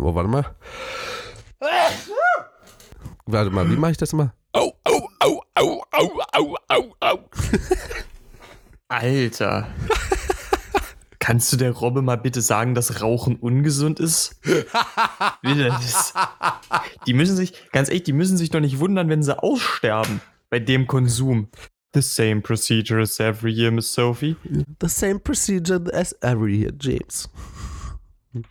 Oh, warte mal. Warte mal, wie mache ich das immer? Au, au, au, au, au, au, au, au. Alter. Kannst du der Robbe mal bitte sagen, dass Rauchen ungesund ist? die müssen sich, ganz ehrlich, die müssen sich doch nicht wundern, wenn sie aussterben bei dem Konsum. The same procedure as every year, Miss Sophie. The same procedure as every year, James.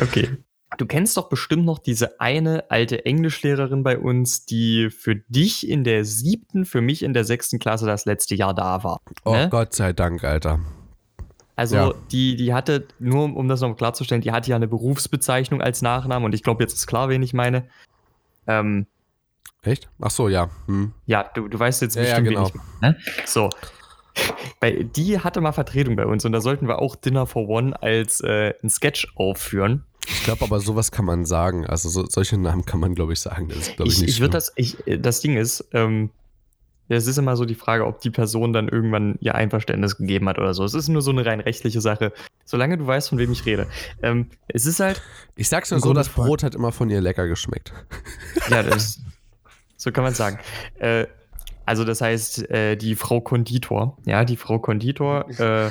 okay. Du kennst doch bestimmt noch diese eine alte Englischlehrerin bei uns, die für dich in der siebten, für mich in der sechsten Klasse das letzte Jahr da war. Oh ne? Gott sei Dank, Alter. Also ja. die, die hatte, nur um das noch klarzustellen, die hatte ja eine Berufsbezeichnung als Nachnamen und ich glaube, jetzt ist klar, wen ich meine. Ähm, Echt? Ach so, ja. Hm. Ja, du, du weißt jetzt bestimmt, ja, ja, genau. wen ich meine. Ne? So. Bei, die hatte mal Vertretung bei uns und da sollten wir auch Dinner for One als äh, ein Sketch aufführen. Ich glaube aber, sowas kann man sagen. Also so, solche Namen kann man, glaube ich, sagen. Das ist, glaube ich, ich, nicht ich würde das, ich, das Ding ist, ähm, es ist immer so die Frage, ob die Person dann irgendwann ihr Einverständnis gegeben hat oder so. Es ist nur so eine rein rechtliche Sache. Solange du weißt, von wem ich rede. Ähm, es ist halt. Ich sag's nur so, das Brot hat immer von ihr lecker geschmeckt. Ja, das, so kann man sagen. Äh, also, das heißt, äh, die Frau Konditor, ja, die Frau Konditor äh,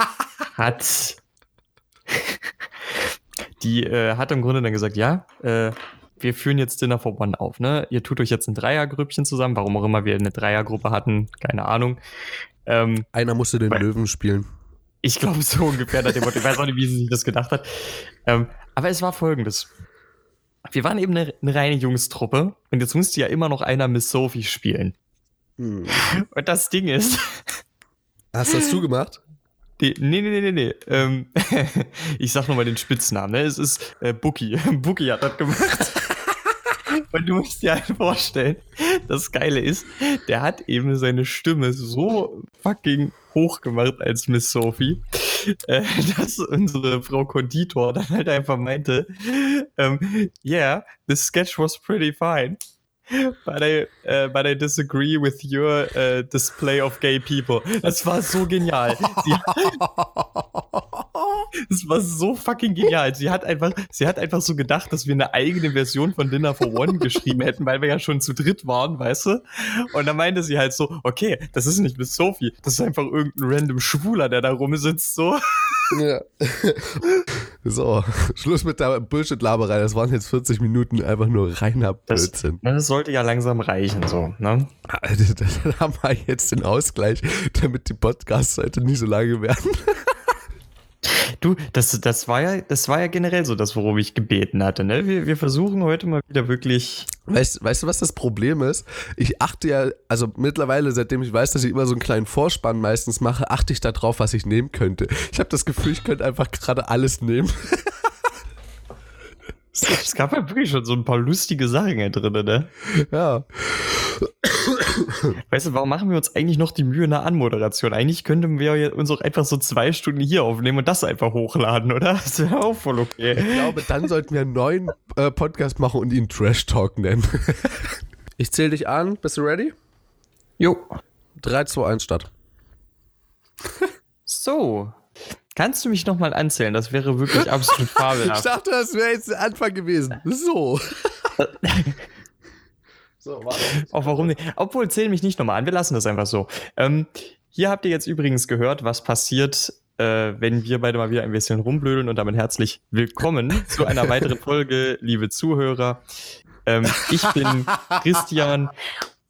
hat. Die äh, hat im Grunde dann gesagt, ja, äh, wir führen jetzt Dinner for One auf, ne? Ihr tut euch jetzt ein Dreiergrüppchen zusammen, warum auch immer wir eine Dreiergruppe hatten, keine Ahnung. Ähm, Einer musste den Löwen spielen. Ich glaube so ungefähr nach dem Motto. Ich weiß auch nicht, wie sie sich das gedacht hat. Ähm, aber es war folgendes. Wir waren eben eine, eine reine Jungstruppe und jetzt musste ja immer noch einer Miss Sophie spielen. Hm. Und das Ding ist. Hast das du gemacht? Nee, nee, nee, nee, nee. Ähm, ich sag nochmal den Spitznamen. Ne? Es ist äh, Bookie. Bookie hat das gemacht. Und du musst dir halt vorstellen, das Geile ist, der hat eben seine Stimme so fucking hoch gemacht als Miss Sophie, äh, dass unsere Frau Konditor dann halt einfach meinte, ähm, yeah, the sketch was pretty fine. But I, uh, but I disagree with your uh, display of gay people. Das war so genial. Sie, das war so fucking genial. Sie hat einfach, sie hat einfach so gedacht, dass wir eine eigene Version von Dinner for One geschrieben hätten, weil wir ja schon zu dritt waren, weißt du? Und dann meinte sie halt so, okay, das ist nicht Miss Sophie, das ist einfach irgendein random Schwuler, der da rumsitzt, so. Ja. So, Schluss mit der Bullshit-Laberei. Das waren jetzt 40 Minuten einfach nur reiner Blödsinn. Das, das sollte ja langsam reichen, so, ne? Dann haben wir jetzt den Ausgleich, damit die Podcasts heute nicht so lange werden. Du, das, das, war ja, das war ja generell so das, worum ich gebeten hatte. Ne? Wir, wir versuchen heute mal wieder wirklich. Weißt, weißt du, was das Problem ist? Ich achte ja, also mittlerweile, seitdem ich weiß, dass ich immer so einen kleinen Vorspann meistens mache, achte ich darauf, was ich nehmen könnte. Ich habe das Gefühl, ich könnte einfach gerade alles nehmen. Es gab ja wirklich schon so ein paar lustige Sachen da drin, ne? Ja. Weißt du, warum machen wir uns eigentlich noch die Mühe in der Anmoderation? Eigentlich könnten wir uns auch einfach so zwei Stunden hier aufnehmen und das einfach hochladen, oder? Das wäre auch voll okay. Ich glaube, dann sollten wir einen neuen äh, Podcast machen und ihn Trash Talk nennen. ich zähle dich an. Bist du ready? Jo. 3, 2, 1, Start. so. Kannst du mich nochmal anzählen? Das wäre wirklich absolut fabelhaft. Ich dachte, das wäre jetzt der Anfang gewesen. So. so, warte. Auch warum nicht? Obwohl, zähl mich nicht nochmal an. Wir lassen das einfach so. Ähm, hier habt ihr jetzt übrigens gehört, was passiert, äh, wenn wir beide mal wieder ein bisschen rumblödeln und damit herzlich willkommen zu einer weiteren Folge, liebe Zuhörer. Ähm, ich bin Christian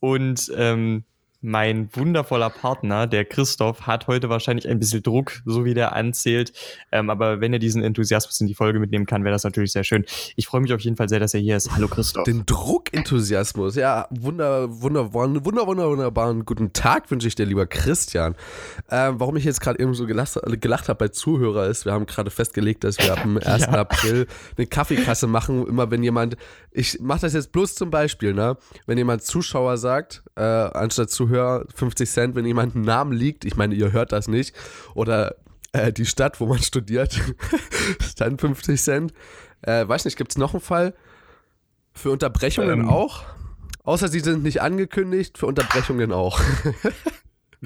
und ähm, mein wundervoller Partner, der Christoph, hat heute wahrscheinlich ein bisschen Druck, so wie der anzählt. Ähm, aber wenn er diesen Enthusiasmus in die Folge mitnehmen kann, wäre das natürlich sehr schön. Ich freue mich auf jeden Fall sehr, dass er hier ist. Hallo Christoph. Den Druckenthusiasmus, ja, wunder, wunder, wunder, wunder, wunder, wunderbaren guten Tag wünsche ich dir, lieber Christian. Ähm, warum ich jetzt gerade eben so gelacht, gelacht habe bei Zuhörer ist, wir haben gerade festgelegt, dass wir am 1. ja. April eine Kaffeekasse machen. Immer wenn jemand, ich mache das jetzt bloß zum Beispiel, ne? Wenn jemand Zuschauer sagt, äh, anstatt Zuhörer, Zuhörer 50 Cent, wenn jemand einen Namen liegt. Ich meine, ihr hört das nicht. Oder äh, die Stadt, wo man studiert, dann 50 Cent. Äh, weiß nicht, gibt es noch einen Fall? Für Unterbrechungen ähm. auch? Außer sie sind nicht angekündigt, für Unterbrechungen auch.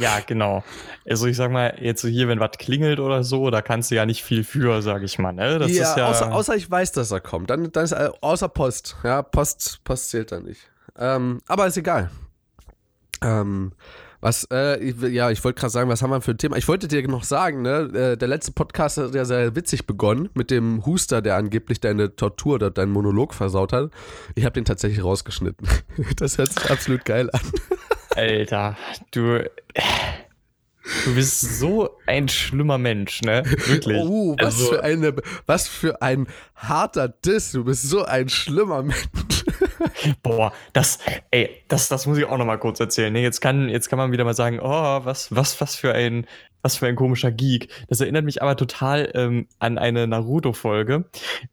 Ja, genau. Also ich sag mal, jetzt so hier, wenn was klingelt oder so, da kannst du ja nicht viel für, sag ich mal. Ne? Das ja, ist ja außer, außer ich weiß, dass er kommt. Dann, dann ist äh, außer Post. Ja, Post, Post zählt dann nicht. Ähm, aber ist egal. Ähm, was, äh, ich, ja, ich wollte gerade sagen, was haben wir für ein Thema? Ich wollte dir noch sagen, ne, äh, der letzte Podcast hat ja sehr witzig begonnen mit dem Huster, der angeblich deine Tortur oder deinen Monolog versaut hat. Ich habe den tatsächlich rausgeschnitten. Das hört sich absolut geil an. Alter, du. Du bist so ein schlimmer Mensch, ne? Wirklich. Oh, was also, für eine, was für ein harter Diss. Du bist so ein schlimmer Mensch. Boah, das, ey, das, das muss ich auch noch mal kurz erzählen. Ne? Jetzt kann, jetzt kann man wieder mal sagen, oh, was, was, was für ein, was für ein komischer Geek. Das erinnert mich aber total ähm, an eine Naruto-Folge.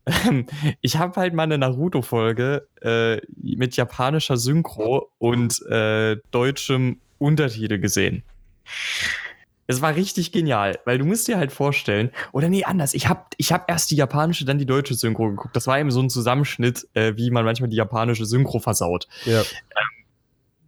Ähm, ich habe halt mal eine Naruto-Folge äh, mit japanischer Synchro und äh, deutschem Untertitel gesehen. Es war richtig genial, weil du musst dir halt vorstellen, oder nee, anders, ich habe ich hab erst die japanische, dann die deutsche Synchro geguckt. Das war eben so ein Zusammenschnitt, äh, wie man manchmal die japanische Synchro versaut. Ja. Ähm,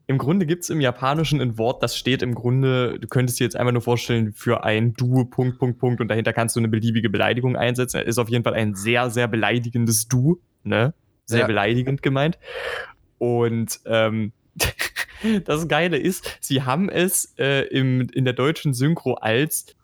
Im Grunde gibt's im Japanischen ein Wort, das steht im Grunde, du könntest dir jetzt einfach nur vorstellen, für ein Du, Punkt, Punkt, Punkt, und dahinter kannst du eine beliebige Beleidigung einsetzen. Ist auf jeden Fall ein sehr, sehr beleidigendes Du, ne? Sehr ja. beleidigend gemeint. Und ähm, das Geile ist, sie haben es äh, im, in der deutschen Synchro als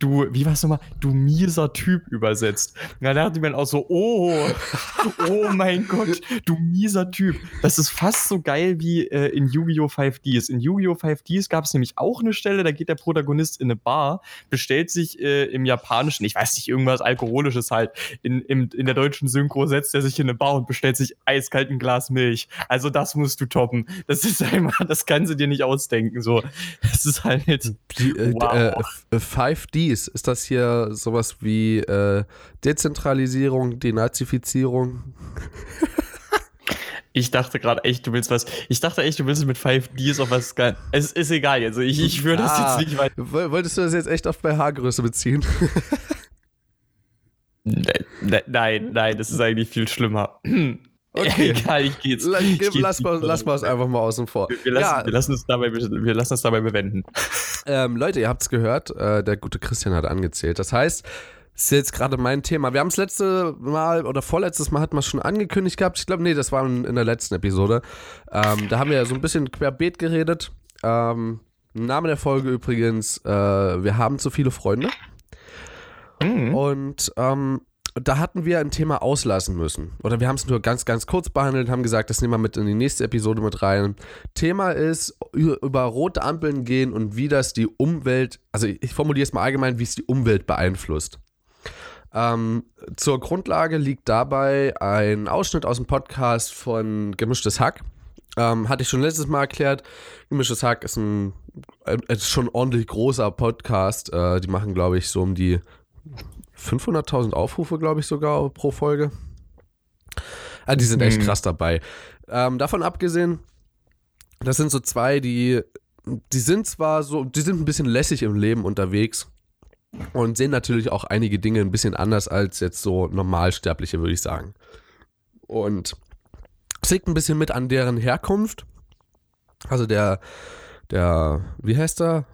du, wie war's nochmal, du mieser Typ übersetzt. Da dachte ich mir auch so, oh, oh mein Gott, du mieser Typ. Das ist fast so geil wie äh, in Yu-Gi-Oh! 5Ds. In Yu-Gi-Oh! 5Ds gab es nämlich auch eine Stelle, da geht der Protagonist in eine Bar, bestellt sich äh, im Japanischen, ich weiß nicht, irgendwas Alkoholisches halt, in, in, in der deutschen Synchro setzt er sich in eine Bar und bestellt sich eiskalt ein Glas Milch. Also das musst du toppen. Das ist einfach, das kannst du dir nicht ausdenken. So, das ist halt. Die, äh, wow. 5D Peace? Ist das hier sowas wie äh, Dezentralisierung, Denazifizierung? Ich dachte gerade echt, du willst was. Ich dachte echt, du willst mit 5Ds auf was. Es ist egal. Also ich, ich würde das ah, jetzt nicht weiter. Wolltest du das jetzt echt auf bei Haargröße beziehen? Ne, ne, nein, nein, das ist eigentlich viel schlimmer. Okay. Egal, ich gehe jetzt. Lass, ich geh lass, mal, lass mal es einfach mal außen vor. Wir, wir, lassen, ja. wir, lassen, es dabei, wir lassen es dabei bewenden. Ähm, Leute, ihr habt es gehört, äh, der gute Christian hat angezählt. Das heißt, das ist jetzt gerade mein Thema. Wir haben es letzte Mal oder vorletztes Mal hatten wir schon angekündigt gehabt. Ich glaube, nee, das war in, in der letzten Episode. Ähm, da haben wir ja so ein bisschen querbeet geredet. Ähm, Name der Folge übrigens, äh, wir haben zu viele Freunde. Mhm. Und ähm, da hatten wir ein Thema auslassen müssen. Oder wir haben es nur ganz, ganz kurz behandelt, haben gesagt, das nehmen wir mit in die nächste Episode mit rein. Thema ist, über rote Ampeln gehen und wie das die Umwelt, also ich formuliere es mal allgemein, wie es die Umwelt beeinflusst. Ähm, zur Grundlage liegt dabei ein Ausschnitt aus dem Podcast von Gemischtes Hack. Ähm, hatte ich schon letztes Mal erklärt. Gemischtes Hack ist ein äh, ist schon ordentlich großer Podcast. Äh, die machen, glaube ich, so um die 500.000 Aufrufe, glaube ich, sogar pro Folge. Ah, die sind echt mhm. krass dabei. Ähm, davon abgesehen, das sind so zwei, die, die sind zwar so, die sind ein bisschen lässig im Leben unterwegs und sehen natürlich auch einige Dinge ein bisschen anders als jetzt so Normalsterbliche, würde ich sagen. Und es liegt ein bisschen mit an deren Herkunft. Also der, der, wie heißt er?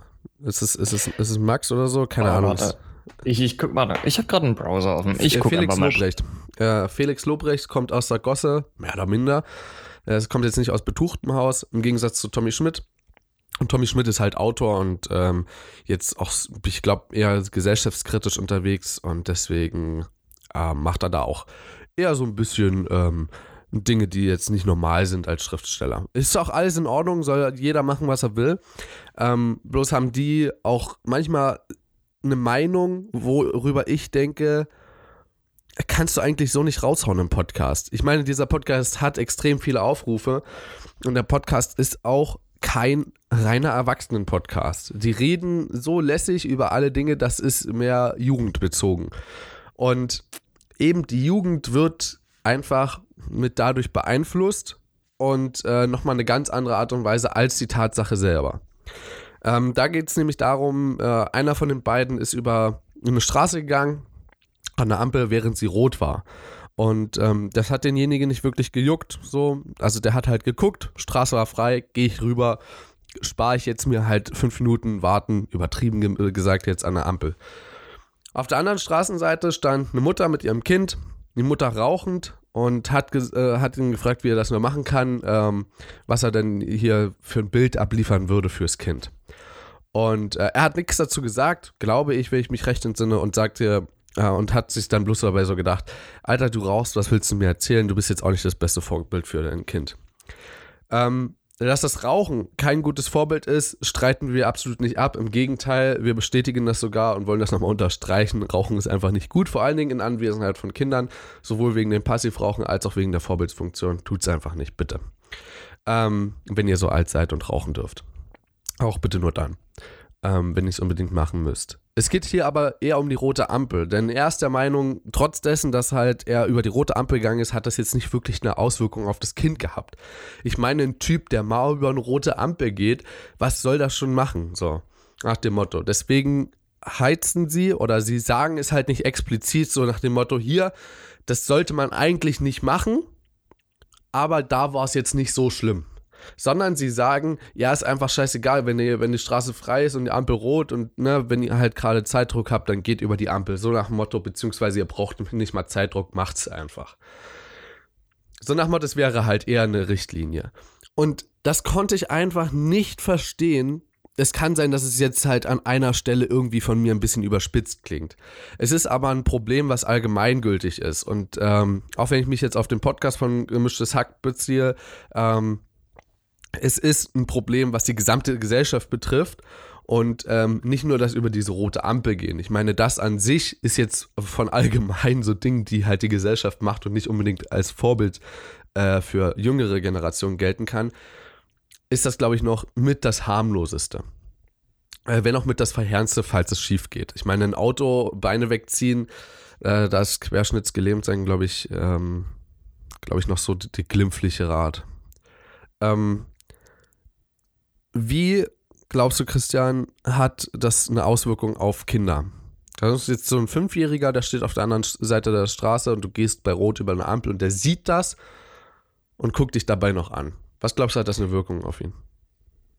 Ist es, ist es, ist es Max oder so? Keine oh, Ahnung. Warte. Ich, ich guck mal, ich habe gerade einen Browser offen. Ich guck Felix Lobrecht. Äh, Felix Lobrecht kommt aus der Gosse, mehr oder minder. Es kommt jetzt nicht aus betuchtem Haus, im Gegensatz zu Tommy Schmidt. Und Tommy Schmidt ist halt Autor und ähm, jetzt auch, ich glaube, eher gesellschaftskritisch unterwegs und deswegen ähm, macht er da auch eher so ein bisschen ähm, Dinge, die jetzt nicht normal sind als Schriftsteller. Ist auch alles in Ordnung, soll jeder machen, was er will. Ähm, bloß haben die auch manchmal eine Meinung, worüber ich denke, kannst du eigentlich so nicht raushauen im Podcast. Ich meine, dieser Podcast hat extrem viele Aufrufe und der Podcast ist auch kein reiner Erwachsenen-Podcast. Die reden so lässig über alle Dinge, das ist mehr jugendbezogen. Und eben die Jugend wird einfach mit dadurch beeinflusst und äh, nochmal eine ganz andere Art und Weise als die Tatsache selber. Ähm, da geht es nämlich darum, äh, einer von den beiden ist über eine Straße gegangen, an der Ampel, während sie rot war. Und ähm, das hat denjenigen nicht wirklich gejuckt. So. Also der hat halt geguckt, Straße war frei, gehe ich rüber, spare ich jetzt mir halt fünf Minuten warten, übertrieben ge gesagt jetzt an der Ampel. Auf der anderen Straßenseite stand eine Mutter mit ihrem Kind, die Mutter rauchend und hat, äh, hat ihn gefragt, wie er das nur machen kann, ähm, was er denn hier für ein Bild abliefern würde fürs Kind. Und äh, er hat nichts dazu gesagt, glaube ich, wenn ich mich recht entsinne, und sagte, äh, und hat sich dann bloß dabei so gedacht, Alter, du rauchst, was willst du mir erzählen? Du bist jetzt auch nicht das beste Vorbild für dein Kind. Ähm, dass das Rauchen kein gutes Vorbild ist, streiten wir absolut nicht ab. Im Gegenteil, wir bestätigen das sogar und wollen das nochmal unterstreichen. Rauchen ist einfach nicht gut, vor allen Dingen in Anwesenheit von Kindern, sowohl wegen dem Passivrauchen als auch wegen der Vorbildsfunktion. Tut es einfach nicht, bitte. Ähm, wenn ihr so alt seid und rauchen dürft. Auch bitte nur dann ähm, wenn ihr es unbedingt machen müsst. Es geht hier aber eher um die rote Ampel, denn er ist der Meinung, trotz dessen, dass halt er über die rote Ampel gegangen ist, hat das jetzt nicht wirklich eine Auswirkung auf das Kind gehabt. Ich meine, ein Typ, der mal über eine rote Ampel geht, was soll das schon machen? So, nach dem Motto. Deswegen heizen sie oder sie sagen es halt nicht explizit so nach dem Motto, hier, das sollte man eigentlich nicht machen, aber da war es jetzt nicht so schlimm sondern sie sagen, ja, ist einfach scheißegal, wenn, ihr, wenn die Straße frei ist und die Ampel rot und ne, wenn ihr halt gerade Zeitdruck habt, dann geht über die Ampel. So nach dem Motto, beziehungsweise ihr braucht nicht mal Zeitdruck, macht's einfach. So nach dem Motto, es wäre halt eher eine Richtlinie. Und das konnte ich einfach nicht verstehen, es kann sein, dass es jetzt halt an einer Stelle irgendwie von mir ein bisschen überspitzt klingt. Es ist aber ein Problem, was allgemeingültig ist. Und ähm, auch wenn ich mich jetzt auf den Podcast von Gemischtes Hack beziehe, ähm, es ist ein Problem, was die gesamte Gesellschaft betrifft und ähm, nicht nur das über diese rote Ampel gehen. Ich meine, das an sich ist jetzt von allgemein so Dingen, die halt die Gesellschaft macht und nicht unbedingt als Vorbild äh, für jüngere Generationen gelten kann, ist das, glaube ich, noch mit das harmloseste. Äh, wenn auch mit das verheerendste, falls es schief geht. Ich meine, ein Auto, Beine wegziehen, äh, das querschnittsgelähmt sein, glaube ich, ähm, glaube ich, noch so die, die glimpfliche Rat. Ähm, wie glaubst du, Christian, hat das eine Auswirkung auf Kinder? Das ist jetzt so ein Fünfjähriger, der steht auf der anderen Seite der Straße und du gehst bei Rot über eine Ampel und der sieht das und guckt dich dabei noch an. Was glaubst du, hat das eine Wirkung auf ihn?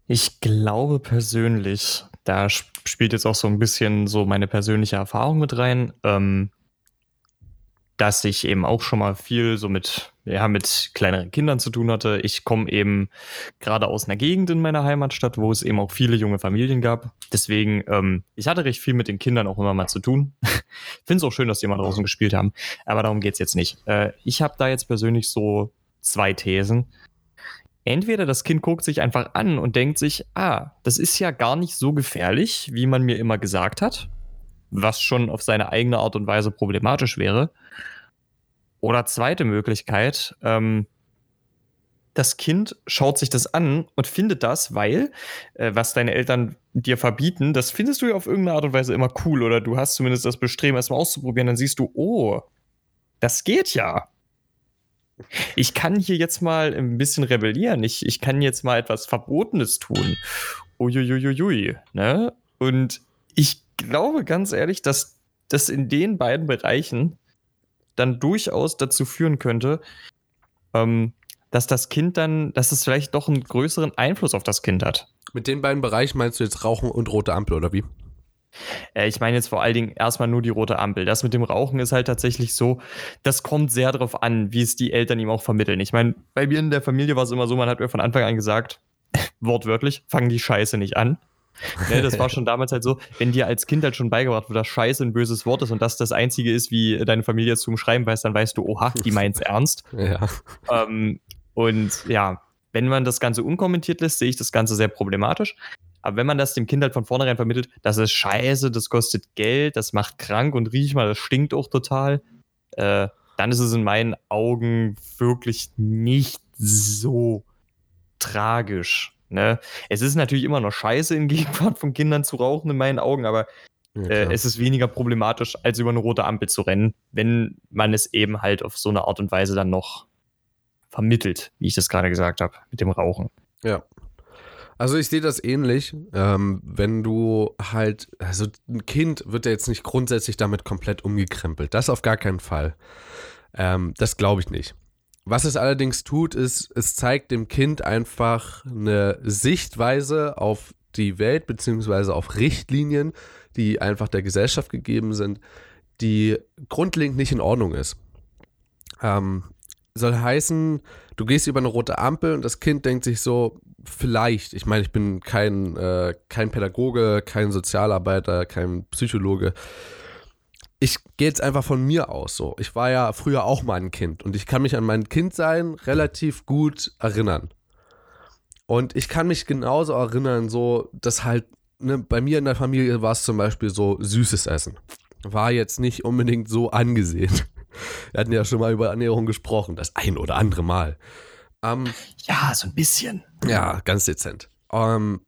Ich glaube persönlich, da spielt jetzt auch so ein bisschen so meine persönliche Erfahrung mit rein. Ähm, dass ich eben auch schon mal viel so mit, ja, mit kleineren Kindern zu tun hatte. Ich komme eben gerade aus einer Gegend in meiner Heimatstadt, wo es eben auch viele junge Familien gab. Deswegen, ähm, ich hatte recht viel mit den Kindern auch immer mal zu tun. Finde es auch schön, dass die mal draußen gespielt haben. Aber darum geht's jetzt nicht. Äh, ich habe da jetzt persönlich so zwei Thesen. Entweder das Kind guckt sich einfach an und denkt sich, ah, das ist ja gar nicht so gefährlich, wie man mir immer gesagt hat was schon auf seine eigene Art und Weise problematisch wäre. Oder zweite Möglichkeit, ähm, das Kind schaut sich das an und findet das, weil, äh, was deine Eltern dir verbieten, das findest du ja auf irgendeine Art und Weise immer cool oder du hast zumindest das Bestreben, erstmal auszuprobieren, dann siehst du, oh, das geht ja. Ich kann hier jetzt mal ein bisschen rebellieren. Ich, ich kann jetzt mal etwas Verbotenes tun. Uiuiuiui, ne? Und ich glaube ganz ehrlich, dass das in den beiden Bereichen dann durchaus dazu führen könnte, ähm, dass das Kind dann, dass es vielleicht doch einen größeren Einfluss auf das Kind hat. Mit den beiden Bereichen meinst du jetzt Rauchen und rote Ampel oder wie? Äh, ich meine jetzt vor allen Dingen erstmal nur die rote Ampel. Das mit dem Rauchen ist halt tatsächlich so, das kommt sehr darauf an, wie es die Eltern ihm auch vermitteln. Ich meine, bei mir in der Familie war es immer so, man hat mir von Anfang an gesagt, wortwörtlich, fangen die Scheiße nicht an. Ne, das war schon damals halt so, wenn dir als Kind halt schon beigebracht wird, dass Scheiße ein böses Wort ist und das das Einzige ist, wie deine Familie es zu umschreiben weiß, dann weißt du, oha, die meint's ernst. Ja. Ähm, und ja, wenn man das Ganze unkommentiert lässt, sehe ich das Ganze sehr problematisch. Aber wenn man das dem Kind halt von vornherein vermittelt, das ist scheiße, das kostet Geld, das macht krank und riech mal, das stinkt auch total, äh, dann ist es in meinen Augen wirklich nicht so tragisch. Ne? Es ist natürlich immer noch scheiße, in Gegenwart von Kindern zu rauchen, in meinen Augen, aber ja, äh, es ist weniger problematisch, als über eine rote Ampel zu rennen, wenn man es eben halt auf so eine Art und Weise dann noch vermittelt, wie ich das gerade gesagt habe, mit dem Rauchen. Ja. Also ich sehe das ähnlich, ähm, wenn du halt, also ein Kind wird ja jetzt nicht grundsätzlich damit komplett umgekrempelt. Das auf gar keinen Fall. Ähm, das glaube ich nicht. Was es allerdings tut, ist, es zeigt dem Kind einfach eine Sichtweise auf die Welt, beziehungsweise auf Richtlinien, die einfach der Gesellschaft gegeben sind, die grundlegend nicht in Ordnung ist. Ähm, soll heißen, du gehst über eine rote Ampel und das Kind denkt sich so, vielleicht, ich meine, ich bin kein, äh, kein Pädagoge, kein Sozialarbeiter, kein Psychologe. Ich gehe jetzt einfach von mir aus so. Ich war ja früher auch mal ein Kind und ich kann mich an mein Kindsein relativ gut erinnern. Und ich kann mich genauso erinnern, so, dass halt, ne, bei mir in der Familie war es zum Beispiel so süßes Essen. War jetzt nicht unbedingt so angesehen. Wir hatten ja schon mal über Ernährung gesprochen, das ein oder andere Mal. Ähm, ja, so ein bisschen. Ja, ganz dezent. Ähm,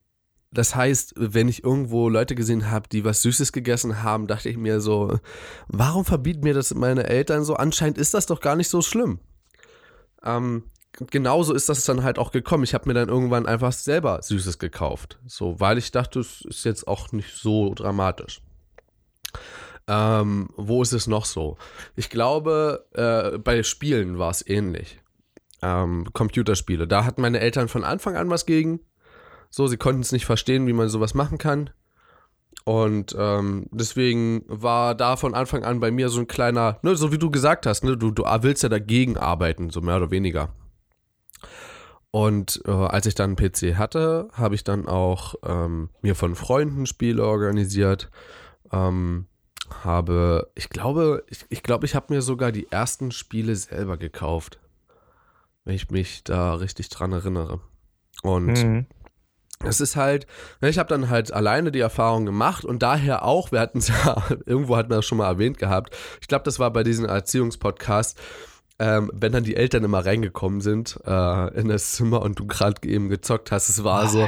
das heißt, wenn ich irgendwo Leute gesehen habe, die was Süßes gegessen haben, dachte ich mir so, warum verbieten mir das meine Eltern so? Anscheinend ist das doch gar nicht so schlimm. Ähm, genauso ist das dann halt auch gekommen. Ich habe mir dann irgendwann einfach selber Süßes gekauft. So, weil ich dachte, es ist jetzt auch nicht so dramatisch. Ähm, wo ist es noch so? Ich glaube, äh, bei Spielen war es ähnlich. Ähm, Computerspiele. Da hatten meine Eltern von Anfang an was gegen. So, sie konnten es nicht verstehen, wie man sowas machen kann. Und ähm, deswegen war da von Anfang an bei mir so ein kleiner, ne, so wie du gesagt hast, ne, du, du willst ja dagegen arbeiten, so mehr oder weniger. Und äh, als ich dann einen PC hatte, habe ich dann auch ähm, mir von Freunden Spiele organisiert. Ähm, habe, ich glaube, ich, ich glaube, ich habe mir sogar die ersten Spiele selber gekauft. Wenn ich mich da richtig dran erinnere. Und mhm. Es ist halt, ne, ich habe dann halt alleine die Erfahrung gemacht und daher auch, wir hatten es ja, irgendwo hatten wir das schon mal erwähnt gehabt, ich glaube, das war bei diesem Erziehungspodcast, ähm, wenn dann die Eltern immer reingekommen sind äh, in das Zimmer und du gerade eben gezockt hast, es war so,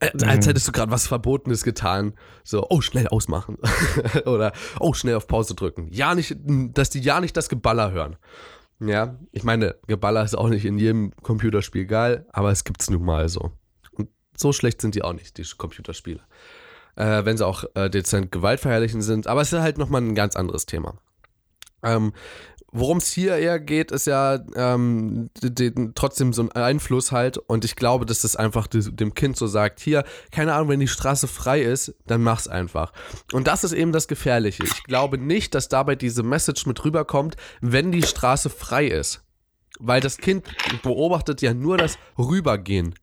äh, als mhm. hättest du gerade was Verbotenes getan. So, oh, schnell ausmachen. Oder, oh, schnell auf Pause drücken. Ja, nicht, dass die ja nicht das Geballer hören. Ja, ich meine, Geballer ist auch nicht in jedem Computerspiel geil, aber es gibt's nun mal so. So schlecht sind die auch nicht, die Computerspiele. Äh, wenn sie auch äh, dezent gewaltverherrlichen sind. Aber es ist halt nochmal ein ganz anderes Thema. Ähm, Worum es hier eher geht, ist ja ähm, den, trotzdem so ein Einfluss halt. Und ich glaube, dass das einfach dem Kind so sagt: Hier, keine Ahnung, wenn die Straße frei ist, dann mach's einfach. Und das ist eben das Gefährliche. Ich glaube nicht, dass dabei diese Message mit rüberkommt, wenn die Straße frei ist. Weil das Kind beobachtet ja nur das Rübergehen.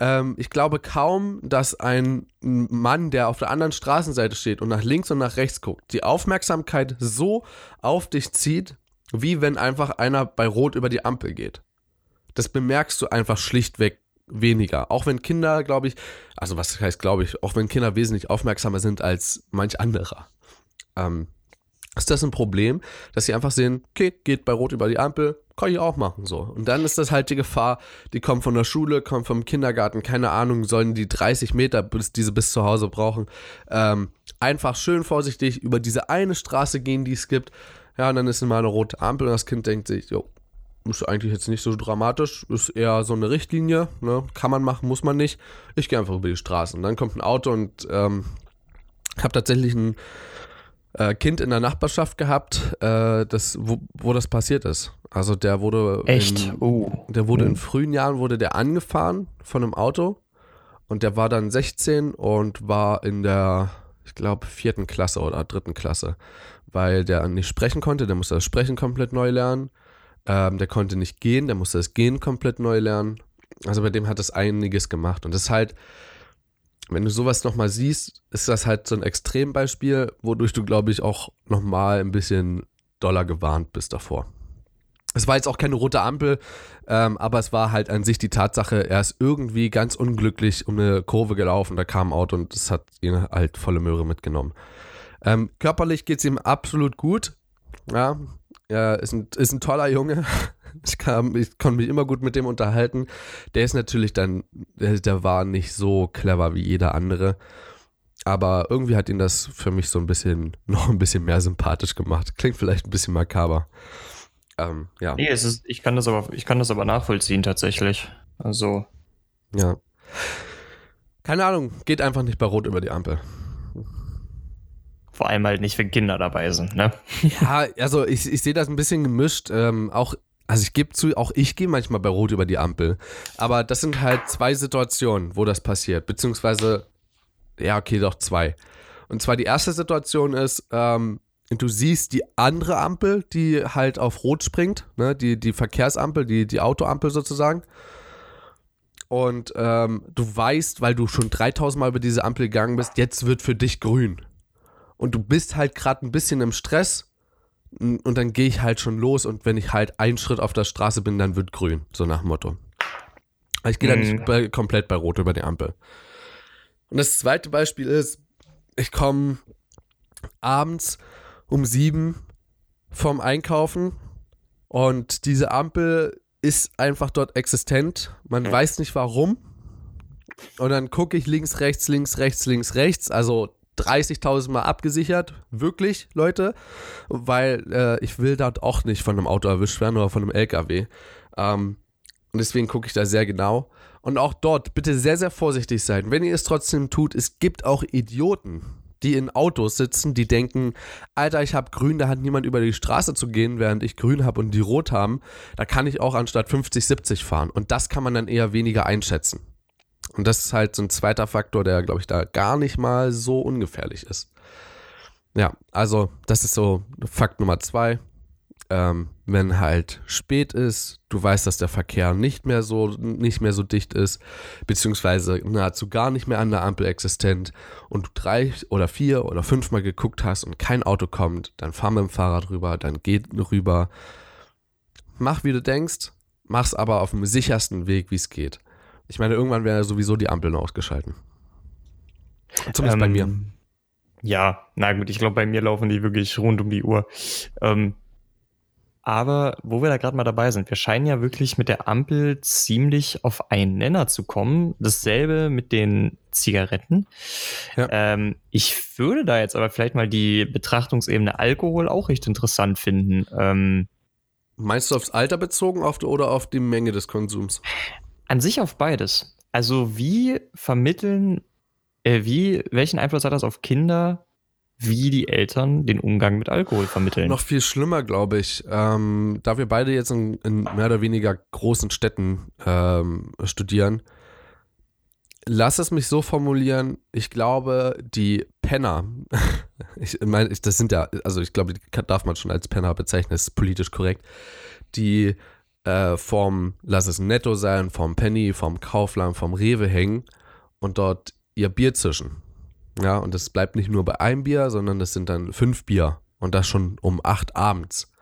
Ähm, ich glaube kaum, dass ein Mann, der auf der anderen Straßenseite steht und nach links und nach rechts guckt, die Aufmerksamkeit so auf dich zieht, wie wenn einfach einer bei Rot über die Ampel geht. Das bemerkst du einfach schlichtweg weniger. Auch wenn Kinder, glaube ich, also was heißt, glaube ich, auch wenn Kinder wesentlich aufmerksamer sind als manch anderer. Ähm, ist das ein Problem, dass sie einfach sehen, okay, geht bei Rot über die Ampel, kann ich auch machen, so. Und dann ist das halt die Gefahr, die kommen von der Schule, kommen vom Kindergarten, keine Ahnung, sollen die 30 Meter, bis diese bis zu Hause brauchen, ähm, einfach schön vorsichtig über diese eine Straße gehen, die es gibt, ja, und dann ist mal eine rote Ampel und das Kind denkt sich, jo, ist eigentlich jetzt nicht so dramatisch, ist eher so eine Richtlinie, ne? kann man machen, muss man nicht. Ich gehe einfach über die Straße. Und dann kommt ein Auto und ähm, habe tatsächlich ein äh, Kind in der Nachbarschaft gehabt, äh, das, wo, wo das passiert ist. Also der wurde echt, in, oh. der wurde in hm. frühen Jahren wurde der angefahren von einem Auto und der war dann 16 und war in der, ich glaube vierten Klasse oder dritten Klasse weil der nicht sprechen konnte, der musste das Sprechen komplett neu lernen. Ähm, der konnte nicht gehen, der musste das Gehen komplett neu lernen. Also bei dem hat das einiges gemacht. Und das ist halt, wenn du sowas nochmal siehst, ist das halt so ein Extrembeispiel, wodurch du, glaube ich, auch nochmal ein bisschen doller gewarnt bist davor. Es war jetzt auch keine rote Ampel, ähm, aber es war halt an sich die Tatsache, er ist irgendwie ganz unglücklich um eine Kurve gelaufen, da kam ein Auto und das hat ihn halt volle Möhre mitgenommen. Ähm, körperlich geht es ihm absolut gut. Ja, er ist ein, ist ein toller Junge. Ich, kann, ich konnte mich immer gut mit dem unterhalten. Der ist natürlich dann, der, der war nicht so clever wie jeder andere. Aber irgendwie hat ihn das für mich so ein bisschen, noch ein bisschen mehr sympathisch gemacht. Klingt vielleicht ein bisschen makaber. Ähm, ja. Nee, es ist, ich kann das aber, ich kann das aber nachvollziehen tatsächlich. Also. Ja. Keine Ahnung, geht einfach nicht bei Rot über die Ampel. Vor allem halt nicht, wenn Kinder dabei sind, ne? Ja, also ich, ich sehe das ein bisschen gemischt. Ähm, auch also ich gebe zu, auch ich gehe manchmal bei Rot über die Ampel. Aber das sind halt zwei Situationen, wo das passiert. Beziehungsweise, ja, okay, doch zwei. Und zwar die erste Situation ist, ähm, du siehst die andere Ampel, die halt auf Rot springt, ne? die, die Verkehrsampel, die, die Autoampel sozusagen. Und ähm, du weißt, weil du schon 3000 Mal über diese Ampel gegangen bist, jetzt wird für dich grün. Und du bist halt gerade ein bisschen im Stress und dann gehe ich halt schon los und wenn ich halt einen Schritt auf der Straße bin, dann wird grün, so nach dem Motto. Ich gehe dann nicht mhm. bei, komplett bei Rot über die Ampel. Und das zweite Beispiel ist, ich komme abends um sieben vom Einkaufen und diese Ampel ist einfach dort existent. Man weiß nicht warum. Und dann gucke ich links, rechts, links, rechts, links, rechts. Also 30.000 Mal abgesichert, wirklich, Leute, weil äh, ich will dort auch nicht von einem Auto erwischt werden oder von einem LKW. Ähm, und deswegen gucke ich da sehr genau. Und auch dort bitte sehr, sehr vorsichtig sein. Wenn ihr es trotzdem tut, es gibt auch Idioten, die in Autos sitzen, die denken, Alter, ich habe grün, da hat niemand über die Straße zu gehen, während ich grün habe und die rot haben. Da kann ich auch anstatt 50, 70 fahren. Und das kann man dann eher weniger einschätzen. Und das ist halt so ein zweiter Faktor, der, glaube ich, da gar nicht mal so ungefährlich ist. Ja, also das ist so Fakt Nummer zwei. Ähm, wenn halt spät ist, du weißt, dass der Verkehr nicht mehr so nicht mehr so dicht ist, beziehungsweise nahezu gar nicht mehr an der Ampel existent und du drei oder vier oder fünfmal geguckt hast und kein Auto kommt, dann fahr mit dem Fahrrad rüber, dann geh rüber. Mach wie du denkst, mach's aber auf dem sichersten Weg, wie es geht. Ich meine, irgendwann wäre sowieso die Ampeln ausgeschalten. Zumindest ähm, bei mir. Ja, na gut, ich glaube, bei mir laufen die wirklich rund um die Uhr. Ähm, aber wo wir da gerade mal dabei sind, wir scheinen ja wirklich mit der Ampel ziemlich auf einen Nenner zu kommen. Dasselbe mit den Zigaretten. Ja. Ähm, ich würde da jetzt aber vielleicht mal die Betrachtungsebene Alkohol auch recht interessant finden. Ähm, Meinst du aufs Alter bezogen auf, oder auf die Menge des Konsums? An sich auf beides. Also wie vermitteln, äh, wie, welchen Einfluss hat das auf Kinder, wie die Eltern den Umgang mit Alkohol vermitteln? Noch viel schlimmer, glaube ich. Ähm, da wir beide jetzt in, in, mehr oder weniger großen Städten ähm, studieren, lass es mich so formulieren, ich glaube, die Penner, ich meine, das sind ja, also ich glaube, die darf man schon als Penner bezeichnen, ist politisch korrekt, die äh, vom, lass es Netto sein, vom Penny, vom Kaufland, vom Rewe hängen und dort ihr Bier zischen. Ja, und das bleibt nicht nur bei einem Bier, sondern das sind dann fünf Bier und das schon um acht abends.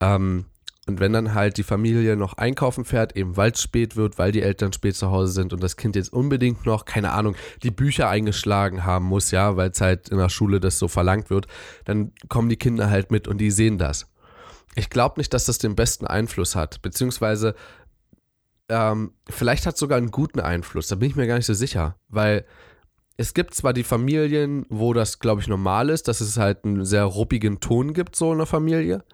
Ähm, und wenn dann halt die Familie noch einkaufen fährt, eben weil es spät wird, weil die Eltern spät zu Hause sind und das Kind jetzt unbedingt noch, keine Ahnung, die Bücher eingeschlagen haben muss, ja, weil es halt in der Schule das so verlangt wird, dann kommen die Kinder halt mit und die sehen das ich glaube nicht, dass das den besten Einfluss hat. Beziehungsweise, ähm, vielleicht hat es sogar einen guten Einfluss. Da bin ich mir gar nicht so sicher. Weil es gibt zwar die Familien, wo das, glaube ich, normal ist, dass es halt einen sehr ruppigen Ton gibt, so in der Familie.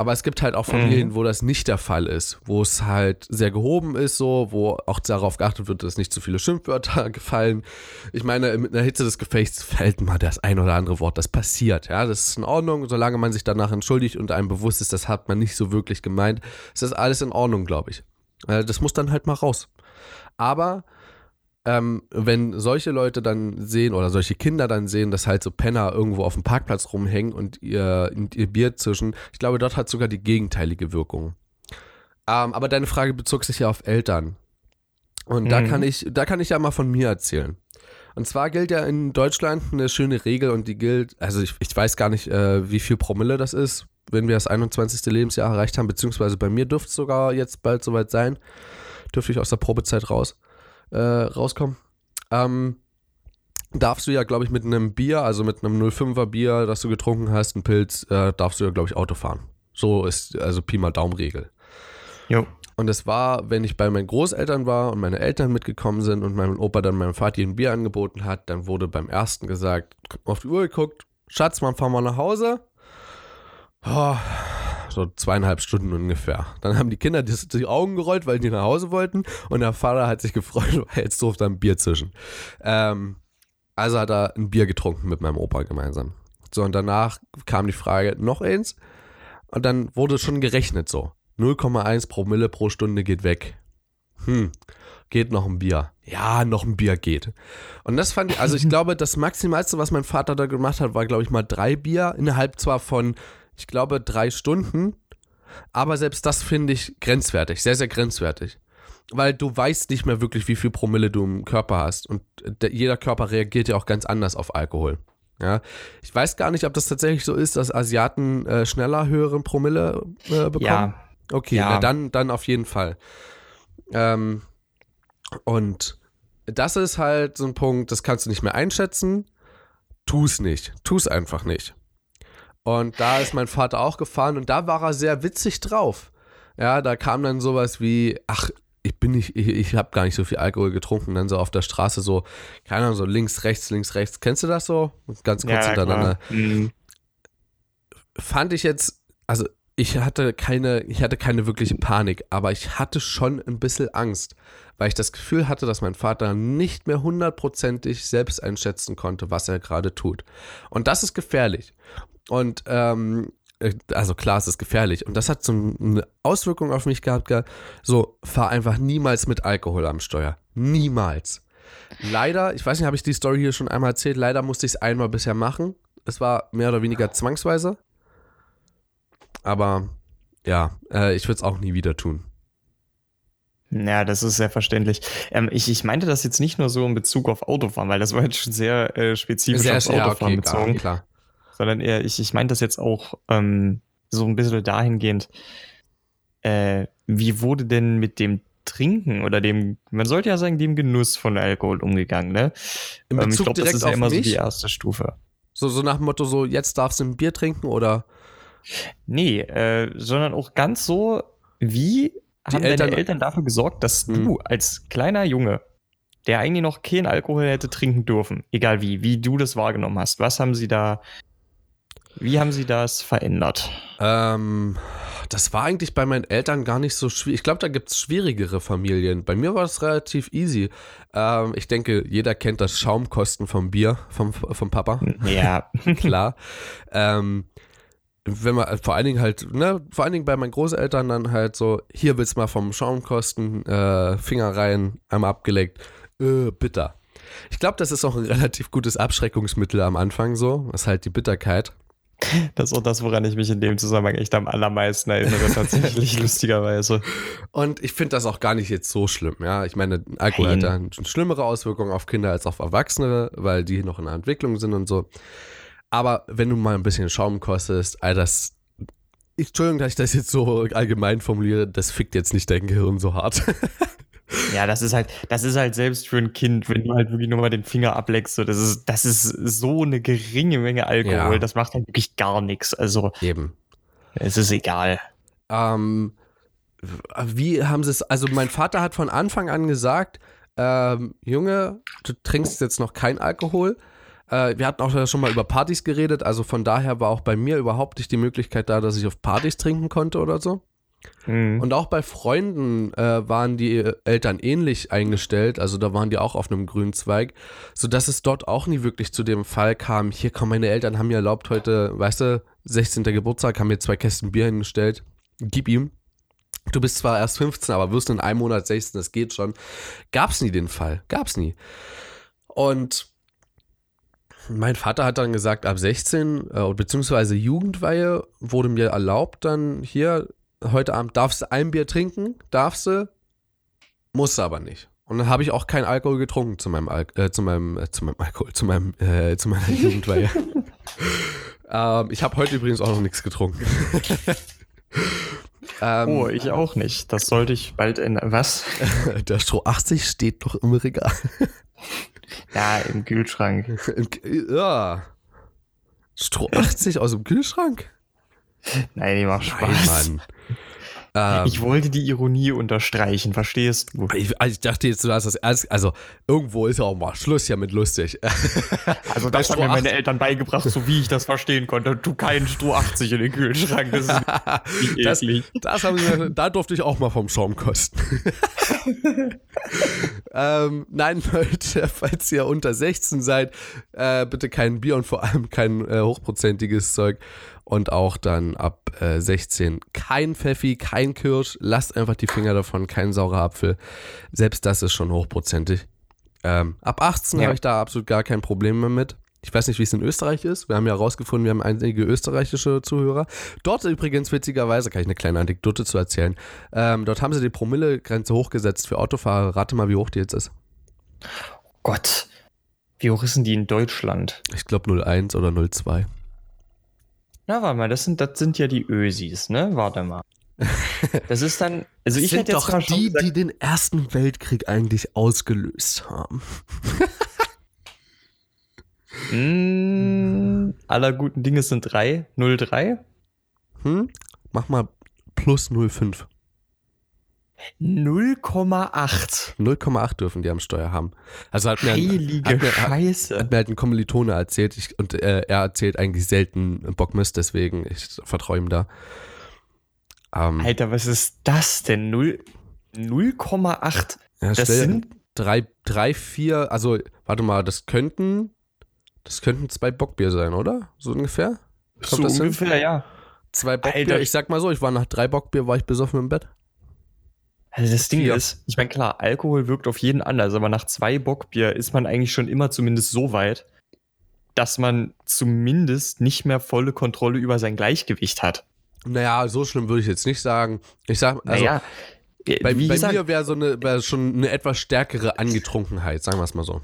Aber es gibt halt auch Familien, mhm. wo das nicht der Fall ist, wo es halt sehr gehoben ist, so, wo auch darauf geachtet wird, dass nicht zu viele Schimpfwörter gefallen. Ich meine, in der Hitze des Gefechts fällt mal das ein oder andere Wort. Das passiert, ja. Das ist in Ordnung, solange man sich danach entschuldigt und einem bewusst ist, das hat man nicht so wirklich gemeint. ist Das alles in Ordnung, glaube ich. Äh, das muss dann halt mal raus. Aber ähm, wenn solche Leute dann sehen oder solche Kinder dann sehen, dass halt so Penner irgendwo auf dem Parkplatz rumhängen und ihr, ihr Bier zwischen, ich glaube, dort hat sogar die gegenteilige Wirkung. Ähm, aber deine Frage bezog sich ja auf Eltern. Und mhm. da kann ich, da kann ich ja mal von mir erzählen. Und zwar gilt ja in Deutschland eine schöne Regel und die gilt, also ich, ich weiß gar nicht, äh, wie viel Promille das ist, wenn wir das 21. Lebensjahr erreicht haben, beziehungsweise bei mir dürfte es sogar jetzt bald soweit sein. Dürfte ich aus der Probezeit raus äh, rauskommen. Ähm, darfst du ja, glaube ich, mit einem Bier, also mit einem 05er Bier, das du getrunken hast, ein Pilz, äh, darfst du ja, glaube ich, Auto fahren. So ist also Pi mal Daumenregel. Jo. Und es war, wenn ich bei meinen Großeltern war und meine Eltern mitgekommen sind und mein Opa dann meinem Vater ein Bier angeboten hat, dann wurde beim ersten gesagt, auf die Uhr geguckt, Schatz, man fahren wir nach Hause. Oh, so zweieinhalb Stunden ungefähr. Dann haben die Kinder die, die, Augen gerollt, weil die nach Hause wollten und der Vater hat sich gefreut, weil jetzt durfte er ein Bier zischen. Ähm, also hat er ein Bier getrunken mit meinem Opa gemeinsam. So, und danach kam die Frage, noch eins? Und dann wurde schon gerechnet so. 0,1 Promille pro Stunde geht weg. Hm, geht noch ein Bier. Ja, noch ein Bier geht. Und das fand ich, also ich glaube, das Maximalste, was mein Vater da gemacht hat, war, glaube ich, mal drei Bier, innerhalb zwar von, ich glaube, drei Stunden. Aber selbst das finde ich grenzwertig, sehr, sehr grenzwertig. Weil du weißt nicht mehr wirklich, wie viel Promille du im Körper hast. Und der, jeder Körper reagiert ja auch ganz anders auf Alkohol. Ja, ich weiß gar nicht, ob das tatsächlich so ist, dass Asiaten äh, schneller höheren Promille äh, bekommen. Ja. Okay, ja. Na, dann, dann auf jeden Fall. Ähm, und das ist halt so ein Punkt, das kannst du nicht mehr einschätzen. Tu es nicht. Tu es einfach nicht. Und da ist mein Vater auch gefahren und da war er sehr witzig drauf. Ja, da kam dann sowas wie, ach, ich bin nicht, ich, ich habe gar nicht so viel Alkohol getrunken, dann so auf der Straße so, keine Ahnung, so links, rechts, links, rechts. Kennst du das so? Ganz kurz ja, hintereinander. Mhm. Fand ich jetzt, also ich hatte keine, ich hatte keine wirkliche Panik, aber ich hatte schon ein bisschen Angst, weil ich das Gefühl hatte, dass mein Vater nicht mehr hundertprozentig selbst einschätzen konnte, was er gerade tut. Und das ist gefährlich. Und ähm, äh, also klar, es ist gefährlich. Und das hat so eine Auswirkung auf mich gehabt. So, fahr einfach niemals mit Alkohol am Steuer. Niemals. Leider, ich weiß nicht, habe ich die Story hier schon einmal erzählt, leider musste ich es einmal bisher machen. Es war mehr oder weniger zwangsweise. Aber ja, äh, ich würde es auch nie wieder tun. Ja, das ist sehr verständlich. Ähm, ich, ich meinte das jetzt nicht nur so in Bezug auf Autofahren, weil das war jetzt schon sehr äh, spezifisch sehr, aufs Autofahren ja, okay, bezogen. Klar, klar sondern eher, ich, ich meine das jetzt auch ähm, so ein bisschen dahingehend, äh, wie wurde denn mit dem Trinken oder dem, man sollte ja sagen, dem Genuss von Alkohol umgegangen, ne? In Bezug ähm, ich glaube, das ist ja immer mich? so die erste Stufe. So, so nach dem Motto, so, jetzt darfst du ein Bier trinken oder? Nee, äh, sondern auch ganz so, wie die haben Eltern, deine Eltern dafür gesorgt, dass hm. du als kleiner Junge, der eigentlich noch keinen Alkohol hätte trinken dürfen, egal wie, wie du das wahrgenommen hast, was haben sie da wie haben Sie das verändert? Ähm, das war eigentlich bei meinen Eltern gar nicht so schwierig. Ich glaube, da gibt es schwierigere Familien. Bei mir war es relativ easy. Ähm, ich denke, jeder kennt das Schaumkosten vom Bier, vom, vom Papa. Ja. Klar. Ähm, wenn man vor allen Dingen halt, ne, vor allen Dingen bei meinen Großeltern dann halt so, hier willst du mal vom Schaumkosten, äh, Finger rein, einmal abgeleckt, äh, bitter. Ich glaube, das ist auch ein relativ gutes Abschreckungsmittel am Anfang so, ist halt die Bitterkeit. Das ist auch das, woran ich mich in dem Zusammenhang echt am allermeisten erinnere, tatsächlich, lustigerweise. Und ich finde das auch gar nicht jetzt so schlimm, ja. Ich meine, Alkohol Nein. hat dann schlimmere Auswirkungen auf Kinder als auf Erwachsene, weil die noch in der Entwicklung sind und so. Aber wenn du mal ein bisschen Schaum kostest, all das. Entschuldigung, dass ich das jetzt so allgemein formuliere, das fickt jetzt nicht dein Gehirn so hart. Ja, das ist halt, das ist halt selbst für ein Kind, wenn du halt wirklich nur mal den Finger ableckst, so, das ist, das ist so eine geringe Menge Alkohol, ja. das macht halt wirklich gar nichts. Also. Eben. Es ist egal. Ähm, wie haben sie es, also mein Vater hat von Anfang an gesagt, ähm, Junge, du trinkst jetzt noch kein Alkohol. Äh, wir hatten auch schon mal über Partys geredet, also von daher war auch bei mir überhaupt nicht die Möglichkeit da, dass ich auf Partys trinken konnte oder so. Mhm. Und auch bei Freunden äh, waren die Eltern ähnlich eingestellt, also da waren die auch auf einem grünen Zweig, sodass es dort auch nie wirklich zu dem Fall kam, hier komm, meine Eltern haben mir erlaubt heute, weißt du, 16. Geburtstag, haben mir zwei Kästen Bier hingestellt, gib ihm. Du bist zwar erst 15, aber wirst in einem Monat 16, das geht schon. Gab's nie den Fall, gab's nie. Und mein Vater hat dann gesagt, ab 16, äh, beziehungsweise Jugendweihe wurde mir erlaubt, dann hier heute Abend darfst du ein Bier trinken, darfst du, musst du aber nicht. Und dann habe ich auch keinen Alkohol getrunken zu meinem, Al äh, zu meinem, äh, zu meinem Alkohol, zu meinem, äh, zu meiner Jugendweihe. ähm, ich habe heute übrigens auch noch nichts getrunken. ähm, oh, ich auch nicht. Das sollte ich bald in, was? Der Stroh 80 steht doch im Regal. ja, im Kühlschrank. ja. Stroh 80 aus dem Kühlschrank? Nein, die macht Spaß. Nein, ähm, ich wollte die Ironie unterstreichen, verstehst du? Ich, also ich dachte jetzt, du hast das ernst. Also, irgendwo ist ja auch mal Schluss ja mit lustig. Also, das haben mir meine Eltern beigebracht, so wie ich das verstehen konnte. Tu keinen Stroh 80 in den Kühlschrank. Das ist nicht das, das haben wir, da durfte ich auch mal vom Schaum kosten. ähm, nein, Leute, falls ihr unter 16 seid, äh, bitte kein Bier und vor allem kein äh, hochprozentiges Zeug. Und auch dann ab äh, 16 kein Pfeffi, kein Kirsch. Lasst einfach die Finger davon, kein saurer Apfel. Selbst das ist schon hochprozentig. Ähm, ab 18 Ja. habe ich da absolut gar kein Problem mehr mit. Ich weiß nicht, wie es in Österreich ist. Wir haben ja herausgefunden, wir haben einige österreichische Zuhörer. Dort übrigens, witzigerweise, kann ich eine kleine Anekdote zu erzählen. Ähm, dort haben sie die Promillegrenze hochgesetzt für Autofahrer. Rate mal, wie hoch die jetzt ist. Gott. Wie hoch ist denn die in Deutschland? Ich glaube 01 oder 02. Na, warte mal, das sind, das sind ja die Ösis, ne? Warte mal. Das ist dann, also ich sind hätte jetzt doch mal die, gesagt, die den Ersten Weltkrieg eigentlich ausgelöst haben. Mm, aller guten Dinge sind drei. 03? Hm? Mach mal plus 05. 0,8. 0,8 dürfen die am Steuer haben. Also hat mir, ein, hat mir- hat- Scheiße. hat mir halt ein Kommilitone erzählt ich, und äh, er erzählt eigentlich selten Bockmist, deswegen ich vertraue ihm da. Ähm, Alter, was ist das denn? 0 0,8. ja, Das sind drei, drei, vier, also warte mal, das könnten, das könnten zwei Bockbier sein, oder? So ungefähr? Kommt so das hin? ungefähr, ja. Zwei Bockbier, Alter. ich sag mal so, ich war nach drei Bockbier, war ich besoffen im Bett. Also das Ding Vier. ist, ich meine, klar, Alkohol wirkt auf jeden anders, aber nach zwei Bockbier ist man eigentlich schon immer zumindest so weit, dass man zumindest nicht mehr volle Kontrolle über sein Gleichgewicht hat. Naja, so schlimm würde ich jetzt nicht sagen. Ich sag, also naja, äh, bei, wie bei gesagt, mir wäre so eine, wär schon eine etwas stärkere Angetrunkenheit, sagen wir es mal so.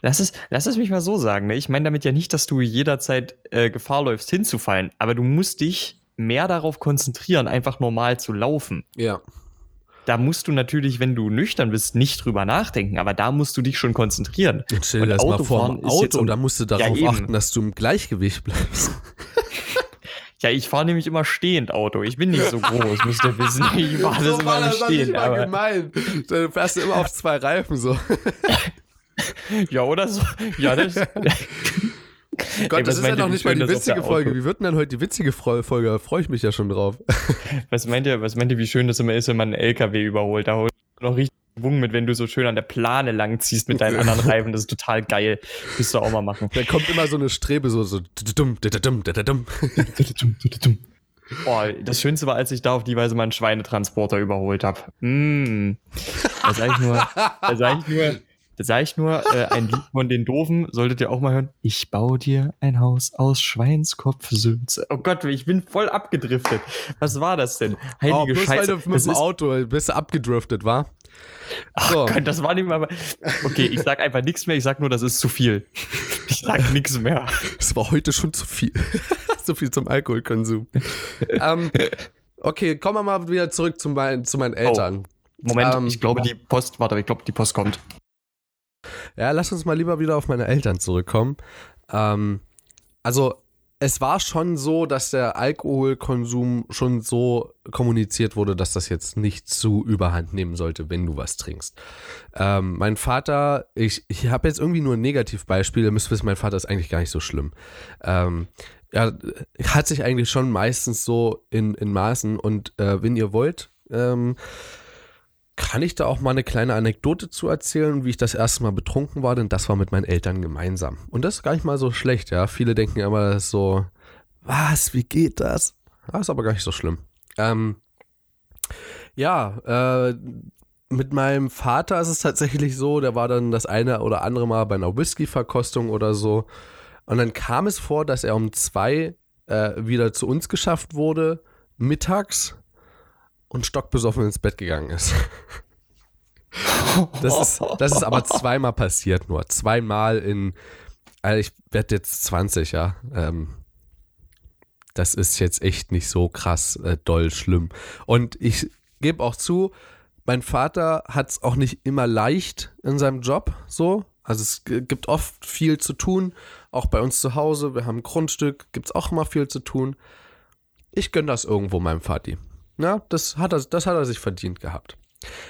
lass, es, lass es mich mal so sagen. Ne? Ich meine damit ja nicht, dass du jederzeit äh, Gefahr läufst, hinzufallen, aber du musst dich mehr darauf konzentrieren, einfach normal zu laufen. Ja. Da musst du natürlich, wenn du nüchtern bist, nicht drüber nachdenken, aber da musst du dich schon konzentrieren. Jetzt stell Und dir das mal vor ist jetzt Auto, um- da musst du darauf eben. achten, dass du im Gleichgewicht bleibst. Ja, ich fahre nämlich immer stehend Auto. Ich bin nicht so groß, müsst ihr wissen. Ich fahre das immer nur stehend. Aber, gemein. Du fährst immer auf zwei Reifen so. ja, oder so. Ja, das. Gott, Ey, das ist ja noch nicht mal die witzige Folge. Wie wird denn dann heute die witzige Folge? Da freue ich mich ja schon drauf. Was meint ihr, was meint ihr, wie schön das immer ist, wenn man einen LKW überholt? Da holt noch richtig Schwung mit, wenn du so schön an der Plane lang ziehst mit deinen anderen Reifen. Das ist total geil. Müsst ihr auch mal machen. Da kommt immer so eine Strebe, so, so. Boah, das Schönste war, als ich da auf die Weise mal einen Schweinetransporter überholt habe. Mm. Da sag ich nur, da sag ich nur, da sag ich nur, äh, ein Lied von den Doofen, solltet ihr auch mal hören. Ich baue dir ein Haus aus Schweinskopfsülze. Oh Gott, ich bin voll abgedriftet. Was war das denn? Heilige Oh, bloß weil Scheiße. du mit Das dem Auto bist du abgedriftet, war? Ach So. Gott, das war nicht mal. Okay, ich sag einfach nichts mehr. Ich sag nur, das ist zu viel. Ich sag nichts mehr. Es war heute schon zu viel. so viel zum Alkoholkonsum. ähm, okay, kommen wir mal wieder zurück zu, mein, zu meinen Eltern. Moment, Ähm, ich glaube, die Post, warte, ich glaube, die Post kommt. Ja, lass uns mal lieber wieder auf meine Eltern zurückkommen. Ähm, also, es war schon so, dass der Alkoholkonsum schon so kommuniziert wurde, dass das jetzt nicht zu überhand nehmen sollte, wenn du was trinkst. Ähm, mein Vater, ich, ich habe jetzt irgendwie nur ein Negativbeispiel, ihr müsst wissen, mein Vater ist eigentlich gar nicht so schlimm. Ähm, er hat sich eigentlich schon meistens so in, in Maßen und äh, wenn ihr wollt, ähm, kann ich da auch mal eine kleine Anekdote zu erzählen, wie ich das erste Mal betrunken war, denn das war mit meinen Eltern gemeinsam. Und das ist gar nicht mal so schlecht, ja. Viele denken immer, so, was, wie geht das? Das ist aber gar nicht so schlimm. Ähm, ja, äh, mit meinem Vater ist es tatsächlich so, der war dann das eine oder andere Mal bei einer Whisky-Verkostung oder so. Und dann kam es vor, dass er um zwei äh, wieder zu uns geschafft wurde, mittags und stockbesoffen ins Bett gegangen ist. Das ist, das ist aber zweimal passiert nur. Zweimal in, also ich werde jetzt 20, ja. Ähm, das ist jetzt echt nicht so krass äh, doll schlimm. Und ich gebe auch zu, mein Vater hat es auch nicht immer leicht in seinem Job so. Also es gibt oft viel zu tun, auch bei uns zu Hause. Wir haben ein Grundstück, gibt es auch immer viel zu tun. Ich gönne das irgendwo meinem Vati. Ja, das hat er, das hat er sich verdient gehabt.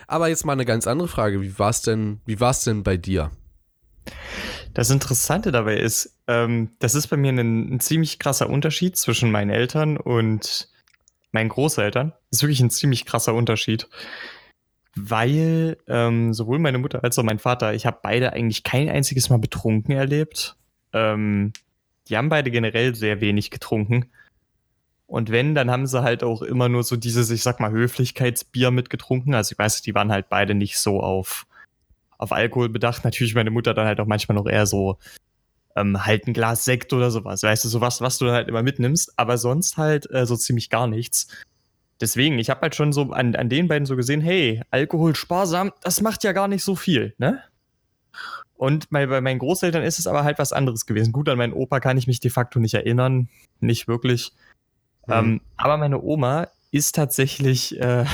Aber jetzt mal eine ganz andere Frage. Wie war es denn, denn bei dir? Das Interessante dabei ist, ähm, das ist bei mir ein, ein ziemlich krasser Unterschied zwischen meinen Eltern und meinen Großeltern. Das ist wirklich ein ziemlich krasser Unterschied. Weil ähm, sowohl meine Mutter als auch mein Vater, ich habe beide eigentlich kein einziges Mal betrunken erlebt. Ähm, die haben beide generell sehr wenig getrunken. Und wenn, dann haben sie halt auch immer nur so dieses, ich sag mal, Höflichkeitsbier mitgetrunken. Also ich weiß, die waren halt beide nicht so auf, auf Alkohol bedacht. Natürlich meine Mutter dann halt auch manchmal noch eher so ähm, halt ein Glas Sekt oder sowas. Weißt du, sowas, was du halt immer mitnimmst. Aber sonst halt äh, so ziemlich gar nichts. Deswegen, ich habe halt schon so an, an den beiden so gesehen, hey, Alkohol sparsam, das macht ja gar nicht so viel, ne? Und bei meinen Großeltern ist es aber halt was anderes gewesen. Gut, an meinen Opa kann ich mich de facto nicht erinnern, nicht wirklich. Mhm. Ähm, aber meine Oma ist tatsächlich, äh,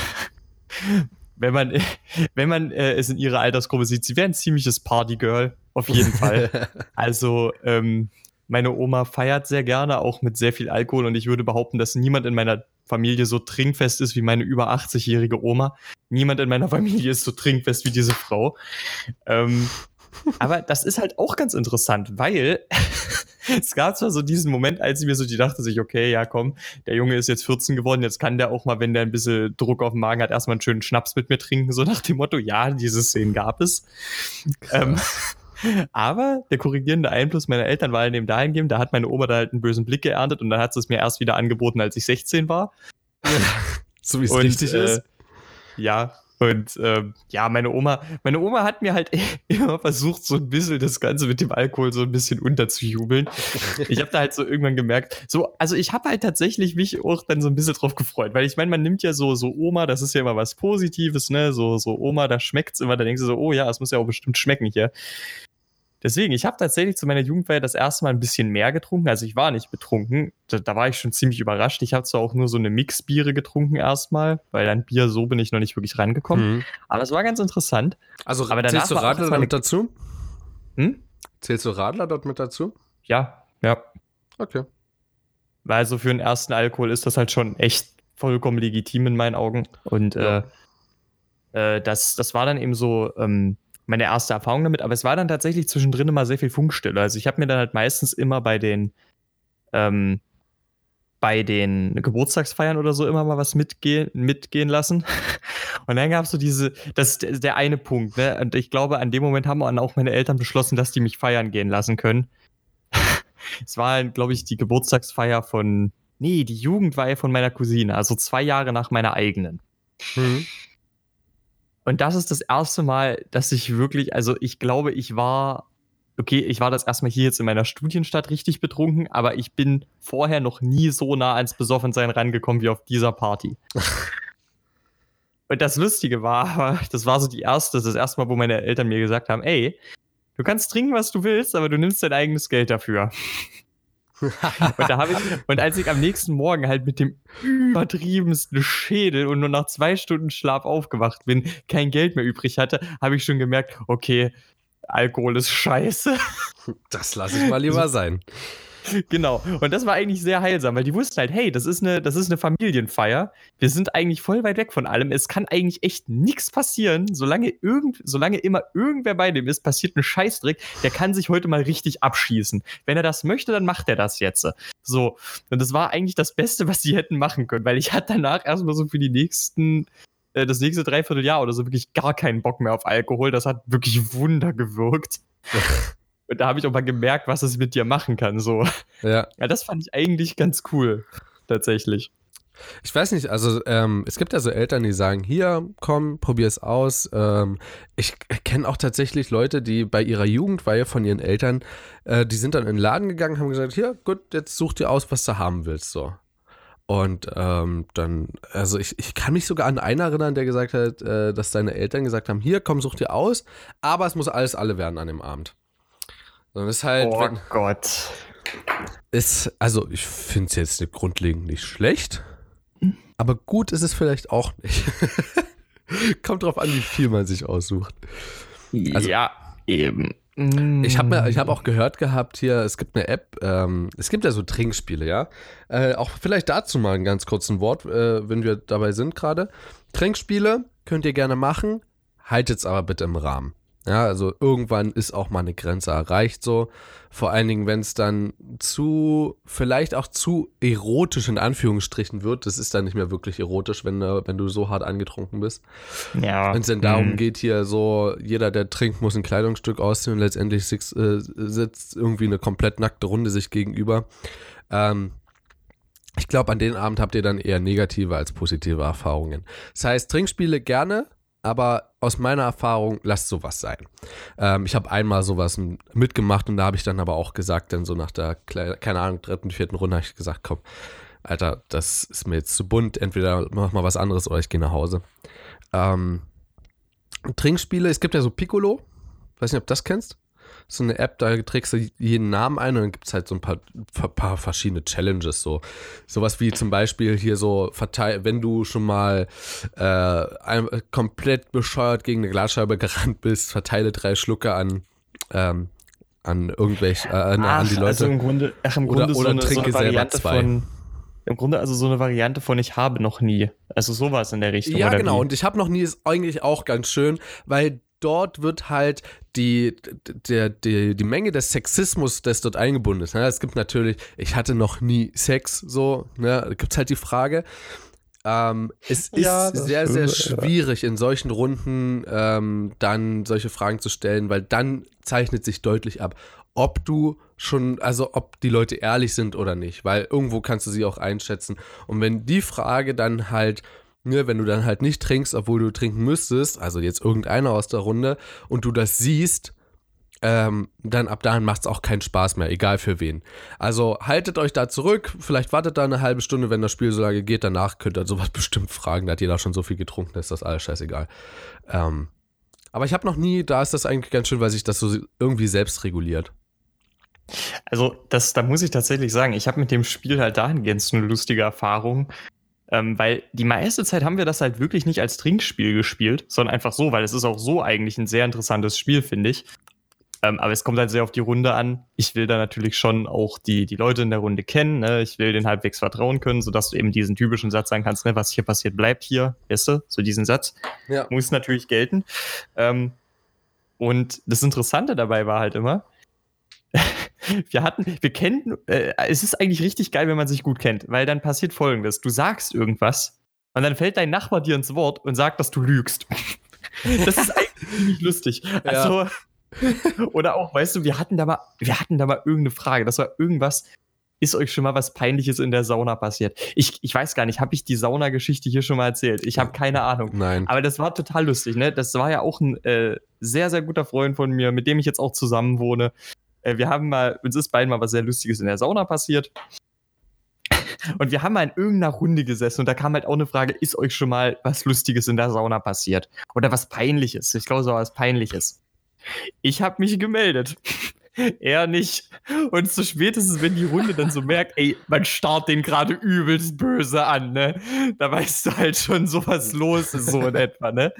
wenn man, wenn man äh, es in ihrer Altersgruppe sieht, sie wäre ein ziemliches Partygirl, auf jeden Fall. also, ähm, meine Oma feiert sehr gerne, auch mit sehr viel Alkohol und ich würde behaupten, dass niemand in meiner Familie so trinkfest ist wie meine über 80-jährige Oma. Niemand in meiner Familie ist so trinkfest wie diese Frau. Ähm, aber das ist halt auch ganz interessant, weil es gab zwar so diesen Moment, als ich mir so die dachte sich, okay, ja komm, der Junge ist jetzt 14 geworden, jetzt kann der auch mal, wenn der ein bisschen Druck auf dem Magen hat, erstmal einen schönen Schnaps mit mir trinken, so nach dem Motto, ja, diese Szenen gab es. Ähm, aber der korrigierende Einfluss meiner Eltern war halt eben dahingehend, da hat meine Oma da halt einen bösen Blick geerntet und dann hat sie es mir erst wieder angeboten, als ich 16 war. so wie es richtig äh, ist. Ja, und ähm, ja, meine Oma, meine Oma hat mir halt immer versucht, so ein bisschen das Ganze mit dem Alkohol so ein bisschen unterzujubeln. Ich habe da halt so irgendwann gemerkt, so, also ich habe halt tatsächlich mich auch dann so ein bisschen drauf gefreut, weil ich meine, man nimmt ja so, so Oma, das ist ja immer was Positives, ne? So, so Oma, da schmeckt's immer, da denkst du so, oh ja, es muss ja auch bestimmt schmecken hier. Deswegen, ich habe tatsächlich zu meiner Jugendfeier das erste Mal ein bisschen mehr getrunken. Also ich war nicht betrunken. Da, da war ich schon ziemlich überrascht. Ich habe zwar auch nur so eine Mixbiere getrunken erstmal, weil an Bier so bin ich noch nicht wirklich rangekommen. Mhm. Aber es war ganz interessant. Also Aber zählst du Radler damit dazu? Hm? Zählst du Radler dort mit dazu? Ja, ja. Okay. Weil so für den ersten Alkohol ist das halt schon echt vollkommen legitim in meinen Augen. Und ja. äh, äh, das, das war dann eben so, ähm, meine erste Erfahrung damit, aber es war dann tatsächlich zwischendrin immer sehr viel Funkstille. Also ich habe mir dann halt meistens immer bei den ähm, bei den Geburtstagsfeiern oder so immer mal was mitgehen, mitgehen lassen. Und dann gab es so diese, das ist der eine Punkt, ne? Und ich glaube, an dem Moment haben auch meine Eltern beschlossen, dass die mich feiern gehen lassen können. es war, glaube ich, die Geburtstagsfeier von, nee, die Jugendweihe von meiner Cousine, also zwei Jahre nach meiner eigenen. Mhm. Und das ist das erste Mal, dass ich wirklich, also ich glaube, ich war, okay, ich war das erstmal hier jetzt in meiner Studienstadt richtig betrunken, aber ich bin vorher noch nie so nah ans Besoffensein rangekommen wie auf dieser Party. Und das Lustige war, das war so die erste, das erste Mal, wo meine Eltern mir gesagt haben, ey, du kannst trinken, was du willst, aber du nimmst dein eigenes Geld dafür und, da hab ich, und als ich am nächsten Morgen halt mit dem übertriebensten Schädel und nur nach zwei Stunden Schlaf aufgewacht bin, kein Geld mehr übrig hatte, habe ich schon gemerkt, okay, Alkohol ist scheiße. Das lasse ich mal lieber sein. Genau. Und das war eigentlich sehr heilsam, weil die wussten halt, hey, das ist eine, das ist eine Familienfeier. Wir sind eigentlich voll weit weg von allem. Es kann eigentlich echt nichts passieren. Solange irgend, solange immer irgendwer bei dem ist, passiert ein Scheißdreck. Der kann sich heute mal richtig abschießen. Wenn er das möchte, dann macht er das jetzt. So. Und das war eigentlich das Beste, was sie hätten machen können, weil ich hatte danach erstmal so für die nächsten äh, das nächste Dreivierteljahr oder so wirklich gar keinen Bock mehr auf Alkohol. Das hat wirklich Wunder gewirkt. Und da habe ich auch mal gemerkt, was es mit dir machen kann. So. Ja. Ja, das fand ich eigentlich ganz cool. Tatsächlich. Ich weiß nicht, also ähm, es gibt ja so Eltern, die sagen, hier, komm, probier es aus. Ähm, ich kenne auch tatsächlich Leute, die bei ihrer Jugendweihe von ihren Eltern, äh, die sind dann in den Laden gegangen, haben gesagt, hier, gut, jetzt such dir aus, was du haben willst, so. Und ähm, dann, also ich, ich kann mich sogar an einen erinnern, der gesagt hat, äh, dass seine Eltern gesagt haben, hier, komm, such dir aus, aber es muss alles alle werden an dem Abend. Sondern ist halt. Oh wenn, Gott. Ist, also ich finde es jetzt grundlegend nicht schlecht, aber gut ist es vielleicht auch nicht. Kommt drauf an, wie viel man sich aussucht. Also, ja, eben. Ich habe hab auch gehört gehabt hier, es gibt eine App, ähm, es gibt ja so Trinkspiele, ja. Äh, auch vielleicht dazu mal ein ganz kurzes Wort, äh, wenn wir dabei sind gerade. Trinkspiele könnt ihr gerne machen, haltet es aber bitte im Rahmen. Ja, also irgendwann ist auch mal eine Grenze erreicht so. Vor allen Dingen, wenn es dann zu, vielleicht auch zu erotisch in Anführungsstrichen wird. Das ist dann nicht mehr wirklich erotisch, wenn, wenn du so hart angetrunken bist. Ja. Wenn es denn darum mhm. geht, hier so, jeder, der trinkt, muss ein Kleidungsstück ausziehen und letztendlich sitzt, äh, sitzt irgendwie eine komplett nackte Runde sich gegenüber. Ähm, ich glaube, an den Abend habt ihr dann eher negative als positive Erfahrungen. Das heißt, Trinkspiele gerne, aber aus meiner Erfahrung lasst sowas sein. Ähm, ich habe einmal sowas mitgemacht und da habe ich dann aber auch gesagt, dann so nach der, keine Ahnung, dritten, vierten Runde habe ich gesagt, komm, Alter, das ist mir jetzt zu bunt, entweder mach mal was anderes oder ich gehe nach Hause. Ähm, Trinkspiele, es gibt ja so Piccolo, weiß nicht, ob du das kennst so eine App, da trägst du jeden Namen ein und dann gibt es halt so ein paar, paar verschiedene Challenges. So. Sowas wie zum Beispiel hier so, verteil, wenn du schon mal äh, komplett bescheuert gegen eine Glasscheibe gerannt bist, verteile drei Schlucke an, ähm, an irgendwelche, äh, an, ach, an die Leute. Also im Grunde, ach, im Grunde oder, so oder eine, trinke so eine selber zwei. Von, Im Grunde also so eine Variante von ich habe noch nie. Also sowas in der Richtung. Ja, genau. Wie? Und ich habe noch nie ist eigentlich auch ganz schön, weil dort wird halt die, der, die, die Menge des Sexismus, das dort eingebunden ist. Ne? Es gibt natürlich, ich hatte noch nie Sex, so, ne? da gibt es halt die Frage. Ähm, es ist Ja, das sehr, sehr ja. schwierig in solchen Runden ähm, dann solche Fragen zu stellen, weil dann zeichnet sich deutlich ab, ob du schon, also ob die Leute ehrlich sind oder nicht, weil irgendwo kannst du sie auch einschätzen. Und wenn die Frage dann halt ne, wenn du dann halt nicht trinkst, obwohl du trinken müsstest, also jetzt irgendeiner aus der Runde, und du das siehst, ähm, dann ab dahin macht es auch keinen Spaß mehr, egal für wen. Also haltet euch da zurück, vielleicht wartet da eine halbe Stunde, wenn das Spiel so lange geht, danach könnt ihr sowas bestimmt fragen, da hat jeder schon so viel getrunken, ist das alles scheißegal. Ähm, aber ich habe noch nie, da ist das eigentlich ganz schön, weil sich das so irgendwie selbst reguliert. Also, das, da muss ich tatsächlich sagen, ich habe mit dem Spiel halt dahingehend eine lustige Erfahrung. Ähm, weil die meiste Zeit haben wir das halt wirklich nicht als Trinkspiel gespielt, sondern einfach so, weil es ist auch so eigentlich ein sehr interessantes Spiel, finde ich. Ähm, aber es kommt halt sehr auf die Runde an. Ich will da natürlich schon auch die, die Leute in der Runde kennen. Ne? Ich will denen halbwegs vertrauen können, sodass du eben diesen typischen Satz sagen kannst, ne? was hier passiert, bleibt hier. Weißt du? So diesen Satz Ja. muss natürlich gelten. Ähm, und das Interessante dabei war halt immer, wir hatten, wir kennen, äh, es ist eigentlich richtig geil, wenn man sich gut kennt, weil dann passiert folgendes: Du sagst irgendwas und dann fällt dein Nachbar dir ins Wort und sagt, dass du lügst. das ist eigentlich lustig. Also, oder auch, weißt du, wir hatten da mal, wir hatten da mal irgendeine Frage, das war irgendwas. Ist euch schon mal was Peinliches in der Sauna passiert? Ich, ich weiß gar nicht, habe ich die Saunageschichte hier schon mal erzählt? Ich habe keine Ahnung. Nein. Aber das war total lustig, ne? Das war ja auch ein äh, sehr, sehr guter Freund von mir, mit dem ich jetzt auch zusammen wohne. Äh, wir haben mal, uns ist beiden mal was sehr Lustiges in der Sauna passiert. Und wir haben mal in irgendeiner Runde gesessen und da kam halt auch eine Frage, ist euch schon mal was Lustiges in der Sauna passiert? Oder was Peinliches? Ich glaube, so was Peinliches. Ich habe mich gemeldet. Er nicht. Und so spätestens, wenn die Runde dann so merkt, ey, man starrt den gerade übelst böse an, ne? Da weißt du halt schon, so was los ist, so in etwa, ne?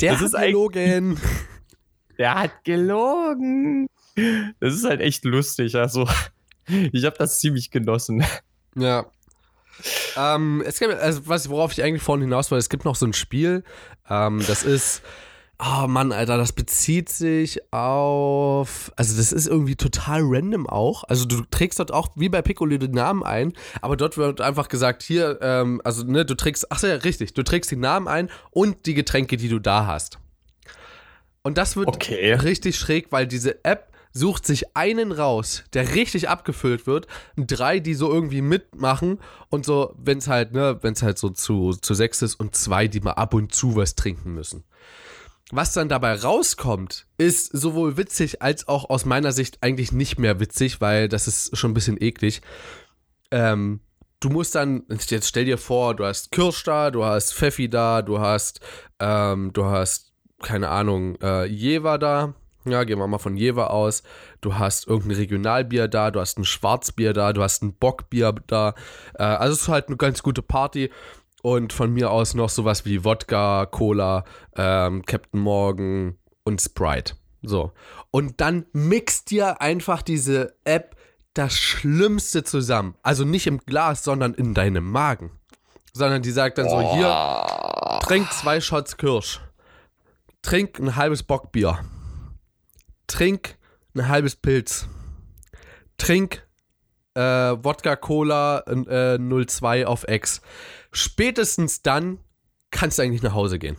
Der Das hat ist gelogen. Der hat gelogen. Das ist halt echt lustig. Also, ich habe das ziemlich genossen. Ja. Ähm, es gibt, also was, worauf ich eigentlich vorhin hinaus wollte, es gibt noch so ein Spiel, ähm, das ist, oh Mann, Alter, das bezieht sich auf, also das ist irgendwie total random auch, also du trägst dort auch, wie bei Piccolo, den Namen ein, aber dort wird einfach gesagt, hier, ähm, also ne, du trägst, ach so, ja, richtig, du trägst den Namen ein und die Getränke, die du da hast. Und das wird Okay. richtig schräg, weil diese App sucht sich einen raus, der richtig abgefüllt wird, und drei, die so irgendwie mitmachen und so, wenn es halt, ne, wenn es halt so zu, zu sechs ist und zwei, die mal ab und zu was trinken müssen. Was dann dabei rauskommt, ist sowohl witzig als auch aus meiner Sicht eigentlich nicht mehr witzig, weil das ist schon ein bisschen eklig. Ähm, du musst dann, jetzt stell dir vor, du hast Kirsch da, du hast Pfeffi da, du hast, ähm, du hast, keine Ahnung, äh, Jever da. Ja, gehen wir mal von Jever aus. Du hast irgendein Regionalbier da, du hast ein Schwarzbier da, du hast ein Bockbier da. Äh, also es ist halt eine ganz gute Party. Und von mir aus noch sowas wie Wodka, Cola, ähm, Captain Morgan und Sprite. So. Und dann mixt dir einfach diese App das Schlimmste zusammen. Also nicht im Glas, sondern in deinem Magen. Sondern die sagt dann so: Hier, trink zwei Shots Kirsch. Trink ein halbes Bockbier. Trink ein halbes Pilz. Trink äh, Wodka Cola äh, 02 auf Ex. Spätestens dann kannst du eigentlich nach Hause gehen.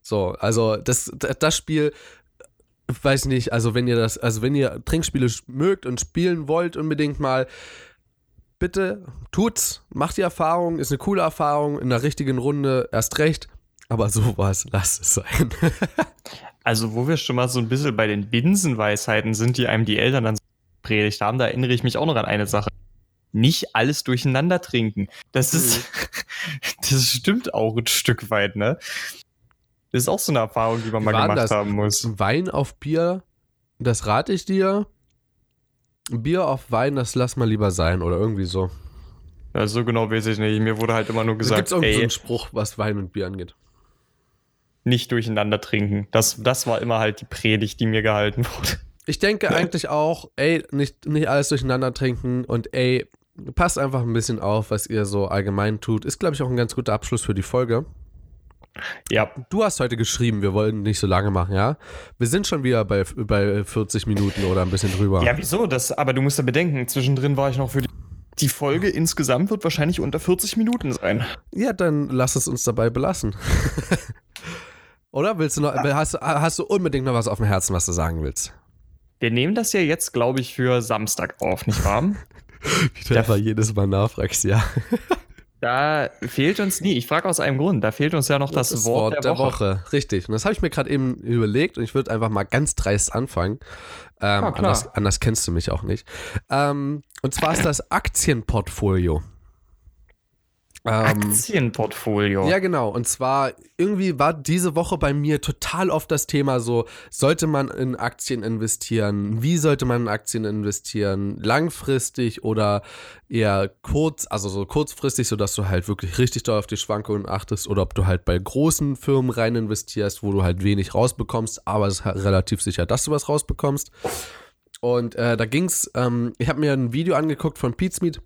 So, also das, das Spiel, weiß nicht, also wenn ihr das, also wenn ihr Trinkspiele mögt und spielen wollt unbedingt mal, bitte tut's, macht die Erfahrung, ist eine coole Erfahrung, in der richtigen Runde erst recht. Aber sowas, lass es sein. Also, wo wir schon mal so ein bisschen bei den Binsenweisheiten sind, die einem die Eltern dann so predigt haben, da erinnere ich mich auch noch an eine Sache. Nicht alles durcheinander trinken. Das ist, das stimmt auch ein Stück weit, ne? Das ist auch so eine Erfahrung, die man mal gemacht das? haben muss. Wein auf Bier, das rate ich dir. Bier auf Wein, das lass mal lieber sein oder irgendwie so. Ja, so genau weiß ich nicht. Mir wurde halt immer nur Da gesagt, gibt's irgendwie so ey, einen Spruch, was Wein und Bier angeht. Nicht durcheinander trinken. Das, das war immer halt die Predigt, die mir gehalten wurde. Ich denke eigentlich auch, ey, nicht, nicht alles durcheinander trinken und ey, passt einfach ein bisschen auf, was ihr so allgemein tut. Ist, glaube ich, auch ein ganz guter Abschluss für die Folge. Ja, Du hast heute geschrieben, wir wollten nicht so lange machen, ja? Wir sind schon wieder bei, bei 40 Minuten oder ein bisschen drüber. Ja, wieso? Das, aber du musst ja bedenken, zwischendrin war ich noch für die. Die Folge insgesamt wird wahrscheinlich unter 40 Minuten sein. Ja, dann lass es uns dabei belassen. Oder willst du noch, hast, du- hast du unbedingt noch was auf dem Herzen, was du sagen willst? Wir nehmen das ja jetzt, glaube ich, für Samstag auf, nicht wahr? Wie du einfach jedes Mal nachfragst, ja. Da fehlt uns nie. Ich frage aus einem Grund. Da fehlt uns ja noch das, Wort, der, Woche. Richtig. Und das habe ich mir gerade eben überlegt und ich würde einfach mal ganz dreist anfangen. Ähm, Ja, klar. anders, anders kennst du mich auch nicht. Ähm, und zwar ist das Aktienportfolio. Ähm, Aktienportfolio. Ja, genau. Und zwar irgendwie war diese Woche bei mir total oft das Thema so, sollte man in Aktien investieren? Wie sollte man in Aktien investieren? Langfristig oder eher kurz, also so kurzfristig, sodass du halt wirklich richtig doll auf die Schwankungen achtest oder ob du halt bei großen Firmen rein investierst, wo du halt wenig rausbekommst, aber es ist halt relativ sicher, dass du was rausbekommst. Und äh, da ging's, ähm, ich habe mir ein Video angeguckt von Pete Smith.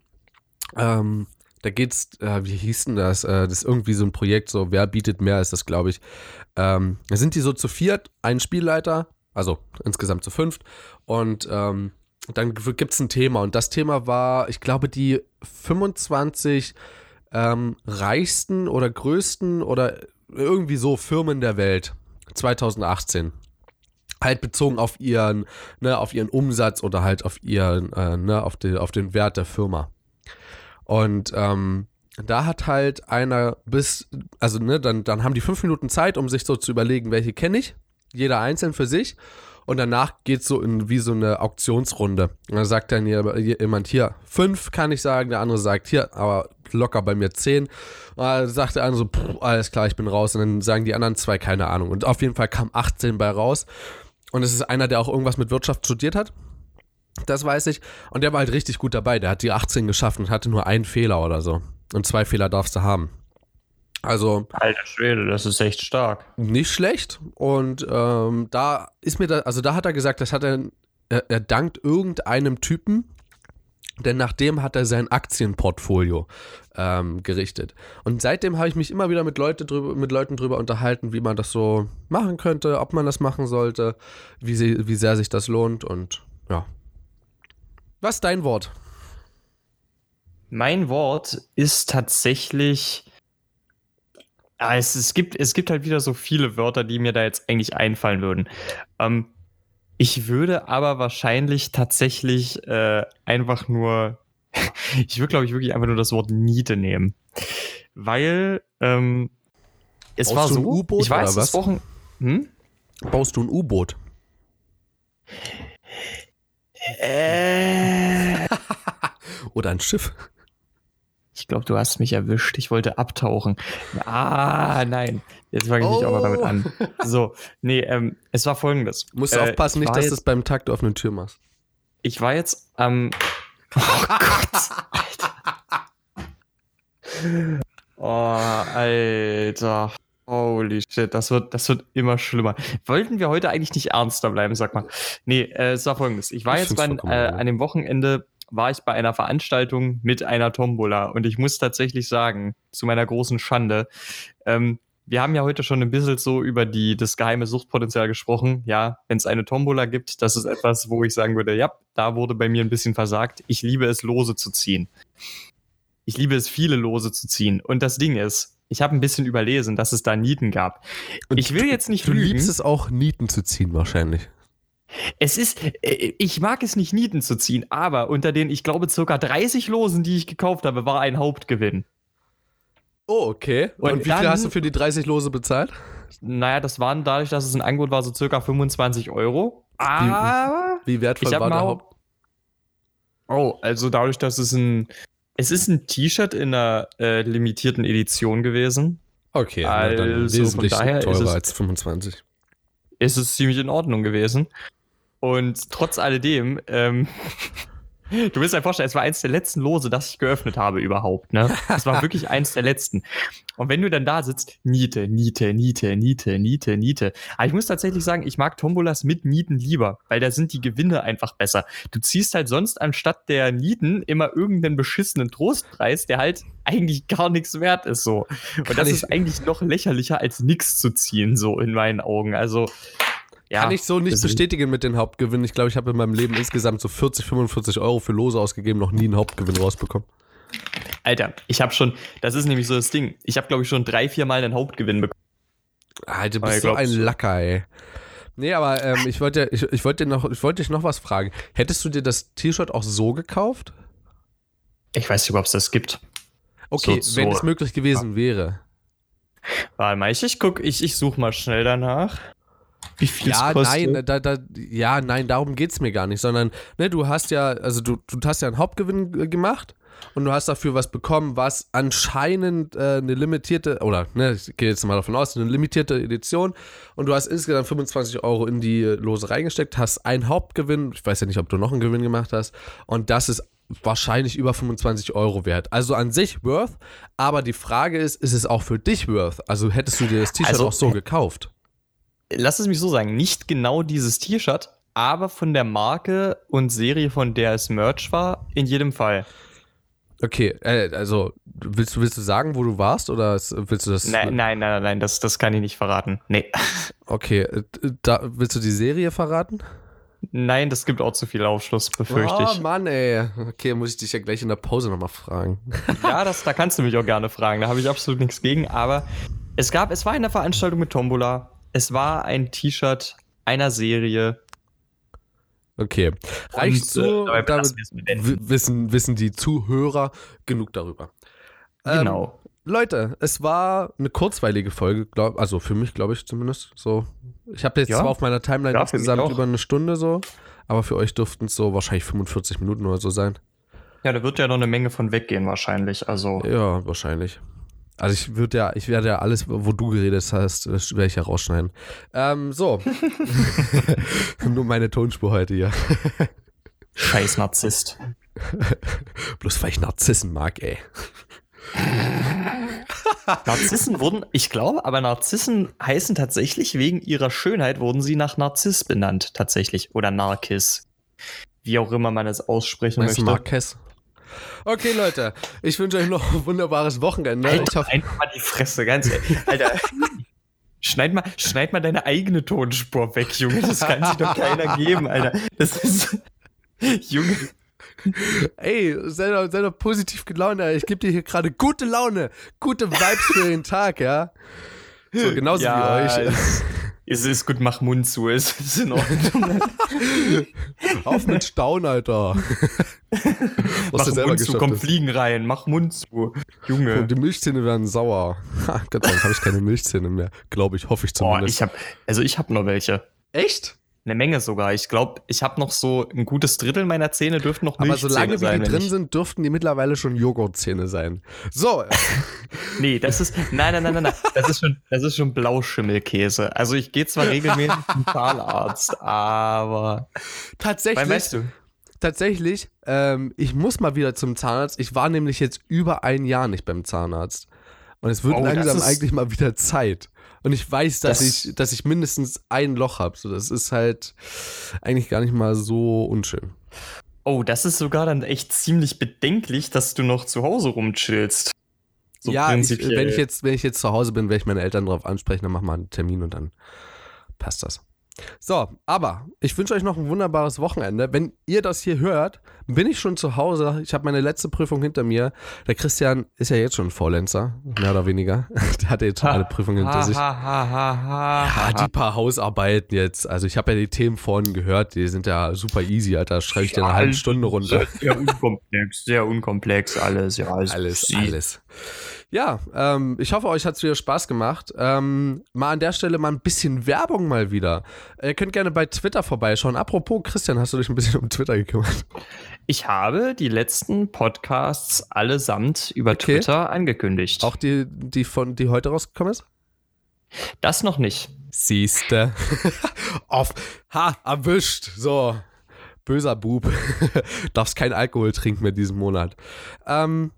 Ähm, da geht's, äh, wie hieß denn das? Äh, das ist irgendwie so ein Projekt, so wer bietet mehr, ist das, glaube ich. Ähm, da sind die so zu viert, ein Spielleiter, also insgesamt zu fünft. Und ähm, dann gibt es ein Thema. Und das Thema war, ich glaube, die 25 ähm, reichsten oder größten oder irgendwie so Firmen der Welt 2018 halt bezogen auf ihren, ne, auf ihren Umsatz oder halt auf ihren, äh, ne, auf den, auf den Wert der Firma. Und ähm, da hat halt einer bis, also ne, dann, dann haben die fünf Minuten Zeit, um sich so zu überlegen, welche kenne ich, jeder einzeln für sich. Und danach geht so in wie so eine Auktionsrunde. Und dann sagt dann jemand hier, fünf kann ich sagen, der andere sagt hier, aber locker bei mir zehn. Und dann sagt der andere so, "Puh, alles klar, ich bin raus. Und dann sagen die anderen zwei, keine Ahnung. Und auf jeden Fall kam 18 bei raus. Und es ist einer, der auch irgendwas mit Wirtschaft studiert hat. Das weiß ich. Und der war halt richtig gut dabei. Der hat die 18 geschafft und hatte nur einen Fehler oder so. Und zwei Fehler darfst du haben. Also Alter Schwede, das ist echt stark. nicht schlecht. Und ähm, da ist mir da, also da hat er gesagt, das hat er, er, er dankt irgendeinem Typen, denn nach dem hat er sein Aktienportfolio ähm, gerichtet. Und seitdem habe ich mich immer wieder mit, Leute drüber, mit Leuten drüber unterhalten, wie man das so machen könnte, ob man das machen sollte, wie, sie, wie sehr sich das lohnt und ja. Was ist dein Wort? Mein Wort ist tatsächlich. Ja, es, es, gibt, es gibt halt wieder so viele Wörter, die mir da jetzt eigentlich einfallen würden. Ähm, ich würde aber wahrscheinlich tatsächlich äh, einfach nur. ich würde, glaube ich, wirklich einfach nur das Wort Niete nehmen. Weil ähm, es Baust war du ein so. U-Boot ich weiß, oder was? Wochen. Hm? Baust du ein U-Boot? Äh, Oder ein Schiff? Ich glaube, du hast mich erwischt. Ich wollte abtauchen. Ah, nein. Jetzt fange ich nicht auch noch damit Oh. an. So, nee, ähm, es war folgendes. Musst du Äh, aufpassen, ich nicht, dass du es beim Takt auf eine Tür machst. Ich war jetzt am. oh Gott. Alter. Oh, Alter. Holy shit, das wird, das wird immer schlimmer. Wollten wir heute eigentlich nicht ernster bleiben, sag mal. Nee, äh, es war folgendes. Ich war Ich jetzt bei, äh, an dem Wochenende war ich bei einer Veranstaltung mit einer Tombola und ich muss tatsächlich sagen, zu meiner großen Schande, ähm, wir haben ja heute schon ein bisschen so über die, das geheime Suchtpotenzial gesprochen. Ja, wenn es eine Tombola gibt, das ist etwas, wo ich sagen würde, ja, da wurde bei mir ein bisschen versagt. Ich liebe es, Lose zu ziehen. Ich liebe es, viele Lose zu ziehen. Und das Ding ist, ich habe ein bisschen überlesen, dass es da Nieten gab. Und ich will jetzt nicht Du lügen. liebst es auch, Nieten zu ziehen, wahrscheinlich. Es ist, äh, ich mag es nicht, Nieten zu ziehen, aber unter den, ich glaube, circa 30 Losen, die ich gekauft habe, war ein Hauptgewinn. Oh, okay. Und, Und wie viel dann- hast du für die 30 Lose bezahlt? Naja, das waren dadurch, dass es ein Angebot war, so circa 25 Euro. Aber, Wie wertvoll Ich hab war der Haupt? oh, also dadurch, dass es ein, es ist ein T-Shirt in einer äh, limitierten Edition gewesen, Okay, na dann Also, wesentlich von daher ist teurer es- als 25. ist es ziemlich in Ordnung gewesen. Und trotz alledem, ähm, du wirst dir vorstellen, es war eins der letzten Lose, das ich geöffnet habe überhaupt. Ne? Es war wirklich eins der letzten. Und wenn du dann da sitzt, Niete, Niete, Niete, Niete, Niete, Niete. Aber ich muss tatsächlich sagen, ich mag Tombolas mit Nieten lieber, weil da sind die Gewinne einfach besser. Du ziehst halt sonst anstatt der Nieten immer irgendeinen beschissenen Trostpreis, der halt eigentlich gar nichts wert ist so. Und Kann das ist eigentlich noch lächerlicher als nichts zu ziehen, so in meinen Augen. Also, ja. Kann ich so nicht bestätigen mit den Hauptgewinnen. Ich glaube, ich habe in meinem Leben insgesamt so 40, 45 Euro für Lose ausgegeben, noch nie einen Hauptgewinn rausbekommen. Alter, ich habe schon, das ist nämlich so das Ding. Ich habe, glaube ich, schon drei, vier Mal einen Hauptgewinn bekommen. Alter, du Aber bist so ein. Lacker, ey. Nee, aber ähm, ich wollte ich, ich wollte dir noch, ich wollte dich noch was fragen. Hättest du dir das T-Shirt auch so gekauft? Ich weiß nicht, ob es das gibt. Okay, So- wenn so. es möglich gewesen wäre. Warte mal, ich, ich guck, ich, ich suche mal schnell danach. Wie viel Ja, es kostet. nein, da, da, ja, nein, darum geht's mir gar nicht, sondern ne, du hast ja, also du, du hast ja einen Hauptgewinn äh, gemacht und du hast dafür was bekommen, was anscheinend äh, eine limitierte, oder ne, ich gehe jetzt mal davon aus, eine limitierte Edition und du hast insgesamt 25 Euro in die äh, Lose reingesteckt, hast einen Hauptgewinn, ich weiß ja nicht, ob du noch einen Gewinn gemacht hast und das ist wahrscheinlich über 25 Euro wert. Also an sich worth, aber die Frage ist, ist es auch für dich worth? Also hättest du dir das T-Shirt Also, auch so gekauft? Lass es mich so sagen, nicht genau dieses T-Shirt, aber von der Marke und Serie, von der es Merch war, in jedem Fall. Okay, äh, also willst du, willst du sagen, wo du warst oder willst du das? Nein, nein, nein, nein, das, das kann ich nicht verraten. Nee. Okay, äh, da, willst du die Serie verraten? Nein, das gibt auch zu viel Aufschluss, befürchte oh ich. Mann, ey. Okay, muss ich dich ja gleich in der Pause nochmal fragen. Ja, das, da kannst du mich auch gerne fragen. Da habe ich absolut nichts gegen. Aber es gab, es war eine Veranstaltung mit Tombola. Es war ein T-Shirt einer Serie. Okay, reicht Und, so, äh, damit wissen, wissen die Zuhörer genug darüber. Ähm, Genau. Leute, es war eine kurzweilige Folge, glaub, also für mich glaube ich zumindest. So, ich habe jetzt Ja. zwar auf meiner Timeline Ja, insgesamt über eine Stunde so, aber für euch dürften es so wahrscheinlich 45 Minuten oder so sein. Ja, da wird ja noch eine Menge von weggehen wahrscheinlich. Also, Ja, wahrscheinlich. Also ich würde ja, ich werde ja alles, wo du geredet hast, das werde ich ja rausschneiden. Ähm, so. Nur meine Tonspur heute hier. scheiß Narzisst. Bloß weil ich Narzissen mag, ey. Narzissen wurden, ich glaube, aber Narzissen heißen tatsächlich wegen ihrer Schönheit, wurden sie nach Narziss benannt, tatsächlich. Oder Narkis. Wie auch immer man es aussprechen Meinst möchte. Marquez? Okay, Leute, ich wünsche euch noch ein wunderbares Wochenende. Ich hoffe, einfach mal die Fresse, ganz ehrlich. Alter. Schneid mal, schneid mal deine eigene Tonspur weg, Junge. Das kann sich doch keiner geben, Alter. Das ist. Junge. ey, sei doch, sei doch positiv gelaunt, ey. Ich gebe dir hier gerade gute Laune, gute Vibes für den Tag, ja. So, genauso Ja, wie euch. Es, ist gut, mach Mund zu, es ist in Ordnung. Auf mit Staun, Alter. Was mach Mund zu, komm hast. Fliegen rein, mach Mund zu. Junge. Und die Milchzähne werden sauer. Gott sei Dank habe ich keine Milchzähne mehr. Glaube ich, hoffe ich Boah, zumindest. ich hab, also ich hab noch welche. Echt? Eine Menge sogar. Ich glaube, ich habe noch so ein gutes Drittel meiner Zähne dürften noch Aber Milchzähne solange wie sein. die drin ich- sind, dürften die mittlerweile schon Joghurtzähne sein. So, Nee, das ist. Nein, nein, nein, nein, nein. Das ist schon, das ist schon Blauschimmelkäse. Also ich gehe zwar regelmäßig zum Zahnarzt, aber. tatsächlich, Weil weißt du, tatsächlich, ähm, ich muss mal wieder zum Zahnarzt. Ich war nämlich jetzt über ein Jahr nicht beim Zahnarzt. Und es wird Oh, langsam ist- eigentlich mal wieder Zeit. Und ich weiß, dass Das- ich, dass ich mindestens ein Loch habe. So, das ist halt eigentlich gar nicht mal so unschön. oh, das ist sogar dann echt ziemlich bedenklich, dass du noch zu Hause rumchillst. So ja, ich, prinzipiell. wenn ich jetzt, wenn ich jetzt zu Hause bin, werde ich meine Eltern darauf ansprechen, dann machen wir einen Termin und dann passt das. So, aber ich wünsche euch noch ein wunderbares Wochenende. Wenn ihr das hier hört, bin ich schon zu Hause. Ich habe meine letzte Prüfung hinter mir. Der Christian ist ja jetzt schon Faulenzer, mehr oder weniger. Der hatte jetzt schon alle Prüfungen hinter sich. Ja, die paar Hausarbeiten jetzt. Also ich habe ja die Themen vorhin gehört, die sind ja super easy, Alter. Schreibe ich dir eine halbe Stunde runter. Sehr unkomplex, sehr unkomplex, alles, ja. Alles, alles. Ja, ähm, ich hoffe, euch hat es wieder Spaß gemacht. Ähm, mal an der Stelle mal ein bisschen Werbung mal wieder. Ihr könnt gerne bei Twitter vorbeischauen. Apropos, Christian, hast du dich ein bisschen um Twitter gekümmert? Ich habe die letzten Podcasts allesamt über okay. Twitter angekündigt. Auch die, die von die heute rausgekommen ist? Das noch nicht. Siehste. Auf. Ha, erwischt. So. Böser Bub. Darfst kein Alkohol trinken mehr diesen Monat. Ähm,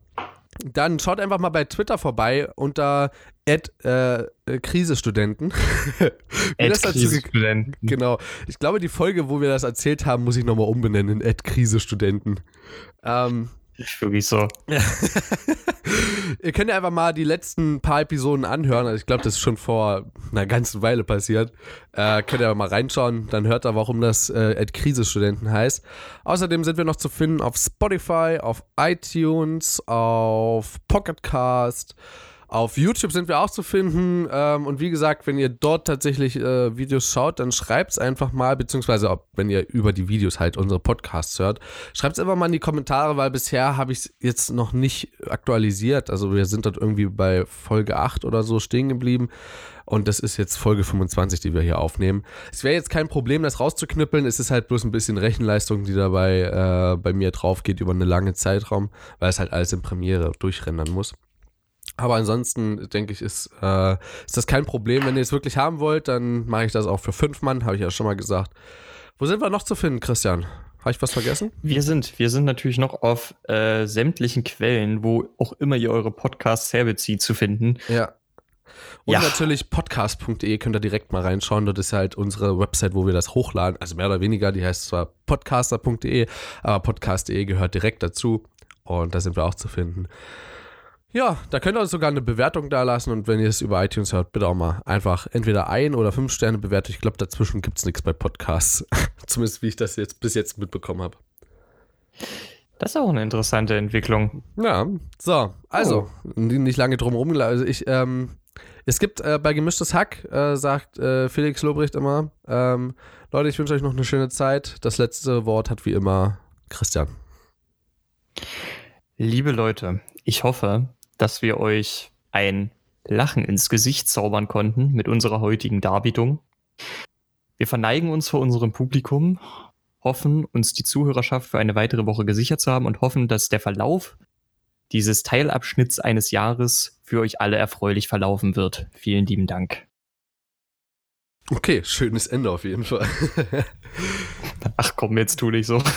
dann schaut einfach mal bei Twitter vorbei unter Ad, äh, Krisestudenten. Krisestudenten. Genau. Ich glaube, die Folge, wo wir das erzählt haben, muss ich nochmal umbenennen in Ad Krisestudenten. Ähm, ist wirklich so. Ihr könnt ja einfach mal die letzten paar Episoden anhören. Also ich glaube, das ist schon vor einer ganzen Weile passiert. Äh, könnt ihr aber mal reinschauen. Dann hört ihr, warum das äh, Krise-Studenten heißt. Außerdem sind wir noch zu finden auf Spotify, auf iTunes, auf Pocketcast. Auf YouTube sind wir auch zu finden. Ähm, und wie gesagt, wenn ihr dort tatsächlich äh, Videos schaut, dann schreibt es einfach mal, beziehungsweise ob, wenn ihr über die Videos halt unsere Podcasts hört, schreibt es einfach mal in die Kommentare, weil bisher habe ich es jetzt noch nicht aktualisiert. Also wir sind dort irgendwie bei Folge 8 oder so stehen geblieben. Und das ist jetzt Folge 25, die wir hier aufnehmen. Es wäre jetzt kein Problem, das rauszuknüppeln. Es ist halt bloß ein bisschen Rechenleistung, die dabei äh, bei mir drauf geht über einen langen Zeitraum, weil es halt alles in Premiere durchrendern muss. Aber ansonsten denke ich, ist, äh, ist das kein Problem. Wenn ihr es wirklich haben wollt, dann mache ich das auch für fünf Mann, habe ich ja schon mal gesagt. Wo sind wir noch zu finden, Christian? Habe ich was vergessen? Wir sind, wir sind natürlich noch auf äh, sämtlichen Quellen, wo auch immer ihr eure Podcasts herbezieht, zu finden. Ja. Und ja. natürlich podcast.de könnt ihr direkt mal reinschauen. Dort ist halt unsere Website, wo wir das hochladen. Also mehr oder weniger, die heißt zwar podcaster.de, aber podcast.de gehört direkt dazu. Und da sind wir auch zu finden. Ja, da könnt ihr uns sogar eine Bewertung da lassen und wenn ihr es über iTunes hört, bitte auch mal einfach entweder ein oder fünf Sterne bewerten. Ich glaube, dazwischen gibt es nichts bei Podcasts. Zumindest wie ich das jetzt bis jetzt mitbekommen habe. Das ist auch eine interessante Entwicklung. Ja, so, also, oh. nicht lange drum rum. Also ich, ähm, es gibt äh, bei Gemischtes Hack, äh, sagt äh, Felix Lobrecht immer, ähm, Leute, ich wünsche euch noch eine schöne Zeit. Das letzte Wort hat wie immer Christian. Liebe Leute, ich hoffe, dass wir euch ein Lachen ins Gesicht zaubern konnten mit unserer heutigen Darbietung. Wir verneigen uns vor unserem Publikum, hoffen, uns die Zuhörerschaft für eine weitere Woche gesichert zu haben und hoffen, dass der Verlauf dieses Teilabschnitts eines Jahres für euch alle erfreulich verlaufen wird. Vielen lieben Dank. Okay, schönes Ende auf jeden Fall. Ach komm, jetzt tu nicht so.